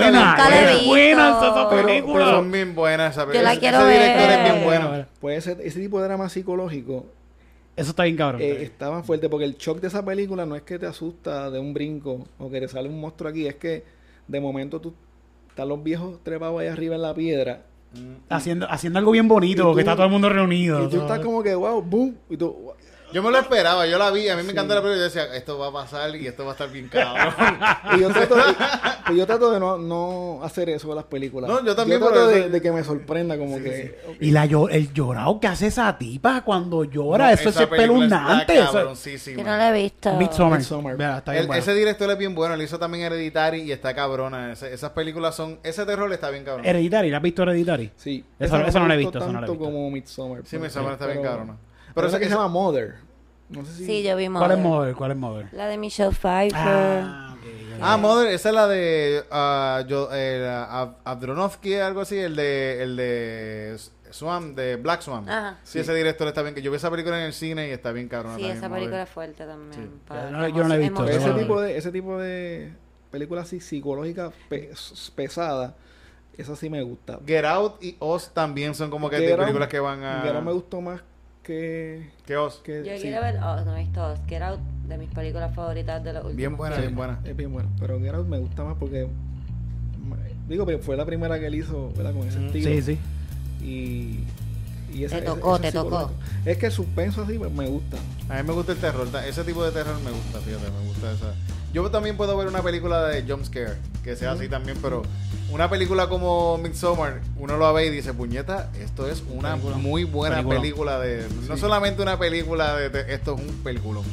Buena está esa película. Pero son bien buenas, ¿sabes? Yo la Ese- quiero ese director ver. es bien bueno. Pues ese, ese tipo de drama psicológico Eso está bien cabrón. eh, está más fuerte porque el shock de esa película no es que te asusta de un brinco o que te sale un monstruo aquí, es que de momento tú están los viejos trepados ahí arriba en la piedra haciendo, haciendo algo bien bonito, tú- que está todo el mundo reunido. y tú estás como que wow, boom, y tú Yo me lo esperaba, yo la vi, a mí me encanta la película. Yo decía, esto va a pasar y esto va a estar bien cabrón. y yo trato, y- pues yo trato de no, no hacer eso con las películas. No, yo también, trato pero de, de que me sorprenda como que Y la el llorado que hace esa tipa cuando llora, No, eso es espeluznante. Que no la he visto. Midsommar. Midsommar. Vea, está bien El- bueno. Ese director es bien bueno, él hizo también Hereditary y está cabrona. Ese- esas películas son, ese terror está bien cabrón. Hereditary, ¿la has visto Hereditary? sí. Eso- esa eso no la he visto, gustó eso no la he tanto visto. como Midsommar. Sí, pues, Midsommar está bien pero- cabrona. Pero esa esa que se llama Mother. No sé si... Sí, yo vi ¿Cuál es Mother. Mother? ¿Cuál es Mother? La de Michelle Pfeiffer. Ah, ok, ok. Ah, Mother, esa es la de ah, yo, eh, Ab- Abdronovsky, algo así, el de el de Swan, de Black Swan. Ajá. Sí, ese director está bien. que Yo vi esa película en el cine y está bien cabrón. Sí, esa película es fuerte también. para Yo no- yo no la he visto, ese tipo de ese tipo de películas así psicológicas pe- pesadas, esa sí me gusta. Get Out y Oz también son como que Get Out- películas que van a... Get Out me gustó más que... que Oz. que Yo sí. quiero ver, oh, no he visto Oz, Get Out, de mis películas favoritas de los últimos Bien buena, Sí, bien buena. Es bien buena. Pero Get Out me gusta más porque... Digo, pero fue la primera que él hizo, ¿verdad? Con ese estilo. Sí, sí. Y... y esa- Te tocó, esa te tocó. Es que el suspenso así me, gusta. A mí me gusta el terror. Ese tipo de terror me gusta, fíjate, me gusta esa. Yo también puedo ver una película de jump scare, que sea así también, pero una película como Midsommar, uno lo ve y dice, puñeta, esto es una Película. muy buena Película. película de... No solamente una película de... de- esto es un peliculón.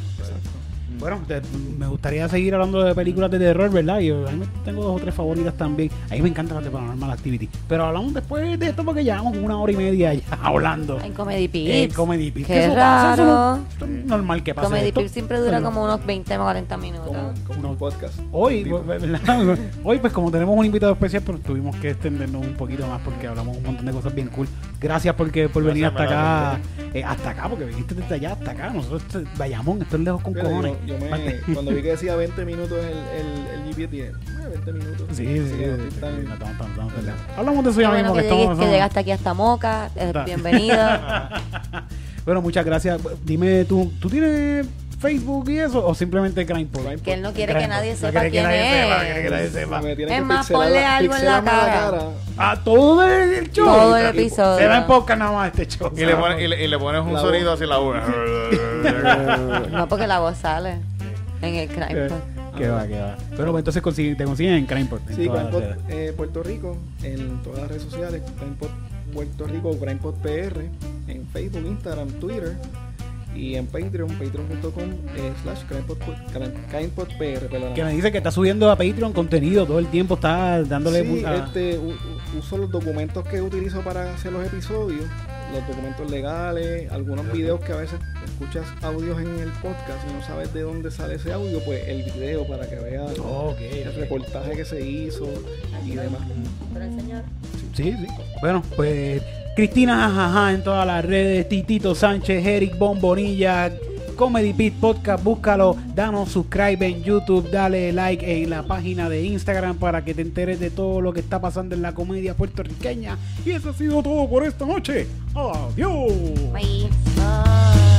Bueno, te- me gustaría seguir hablando de películas de terror, ¿verdad? Yo a mí tengo dos o tres favoritas también. A mí me encantan las de Paranormal Activity. Pero hablamos después de esto porque llevamos una hora y media ya hablando. En Comedy En Pips. Comedy Pips. Qué eso raro. eso es normal que pase Comedy esto. Pips siempre dura como unos 20 o 40 minutos. Como, como un podcast. Hoy, pues, ¿verdad? Hoy, pues como tenemos un invitado especial, pues tuvimos que extendernos un poquito más porque hablamos un montón de cosas bien cool. Gracias porque por venir hasta acá, eh, hasta acá, porque viniste desde allá hasta acá. Nosotros eh, vayamos, esto es lejos con cojones. yo, yo me, cuando vi que decía 20 minutos el, el, el GPS, dije, "Eh, 20 minutos. Sí, sí, sí, no sí. Hablamos de eso ya mismo que, estamos. que llegaste aquí hasta Moca. eh, Está. bienvenido. Bueno, muchas gracias. Dime, ¿tú, ¿tú tienes Facebook y eso o simplemente Grindpod? Que él no quiere que nadie No sepa quiere que quién nadie es. sepa, quiere que nadie sepa. Me tienen Es que más, ponle la- algo en la cara. A todo el show. Todo el episodio. Se va en podcast nada más este show. Y le, pone- y le- y le pones un La sonido voz. así la boca. No, porque la voz sale en el crime. Eh, Que va, que va. Pero pues, entonces consiguen- te consiguen en Crimepod. en Sí, Grindpod redes. eh, Puerto Rico, en todas las redes sociales, Grindpod Puerto Rico, Grindpod PR, en Facebook, Instagram, Twitter y en Patreon, patreon.com eh, slash Grindpod Grindpod PR, perdón. Que me dice que está subiendo a Patreon contenido todo el tiempo, está dándole Sí, a- este, uso los documentos que utilizo para hacer los episodios, los documentos legales, algunos videos que a veces escuchas audios en el podcast y no sabes de dónde sale ese audio, pues el video para que veas el reportaje que se hizo y demás. Pero el señor. Sí, sí. Bueno, pues Cristina Jajaja en todas las redes, Titito Sánchez, Eric Bombonilla, Comedy Pit Podcast, búscalo, danos subscribe en YouTube, dale like en la página de Instagram para que te enteres de todo lo que está pasando en la comedia puertorriqueña. Y eso ha sido todo por esta noche. Adiós. Bye.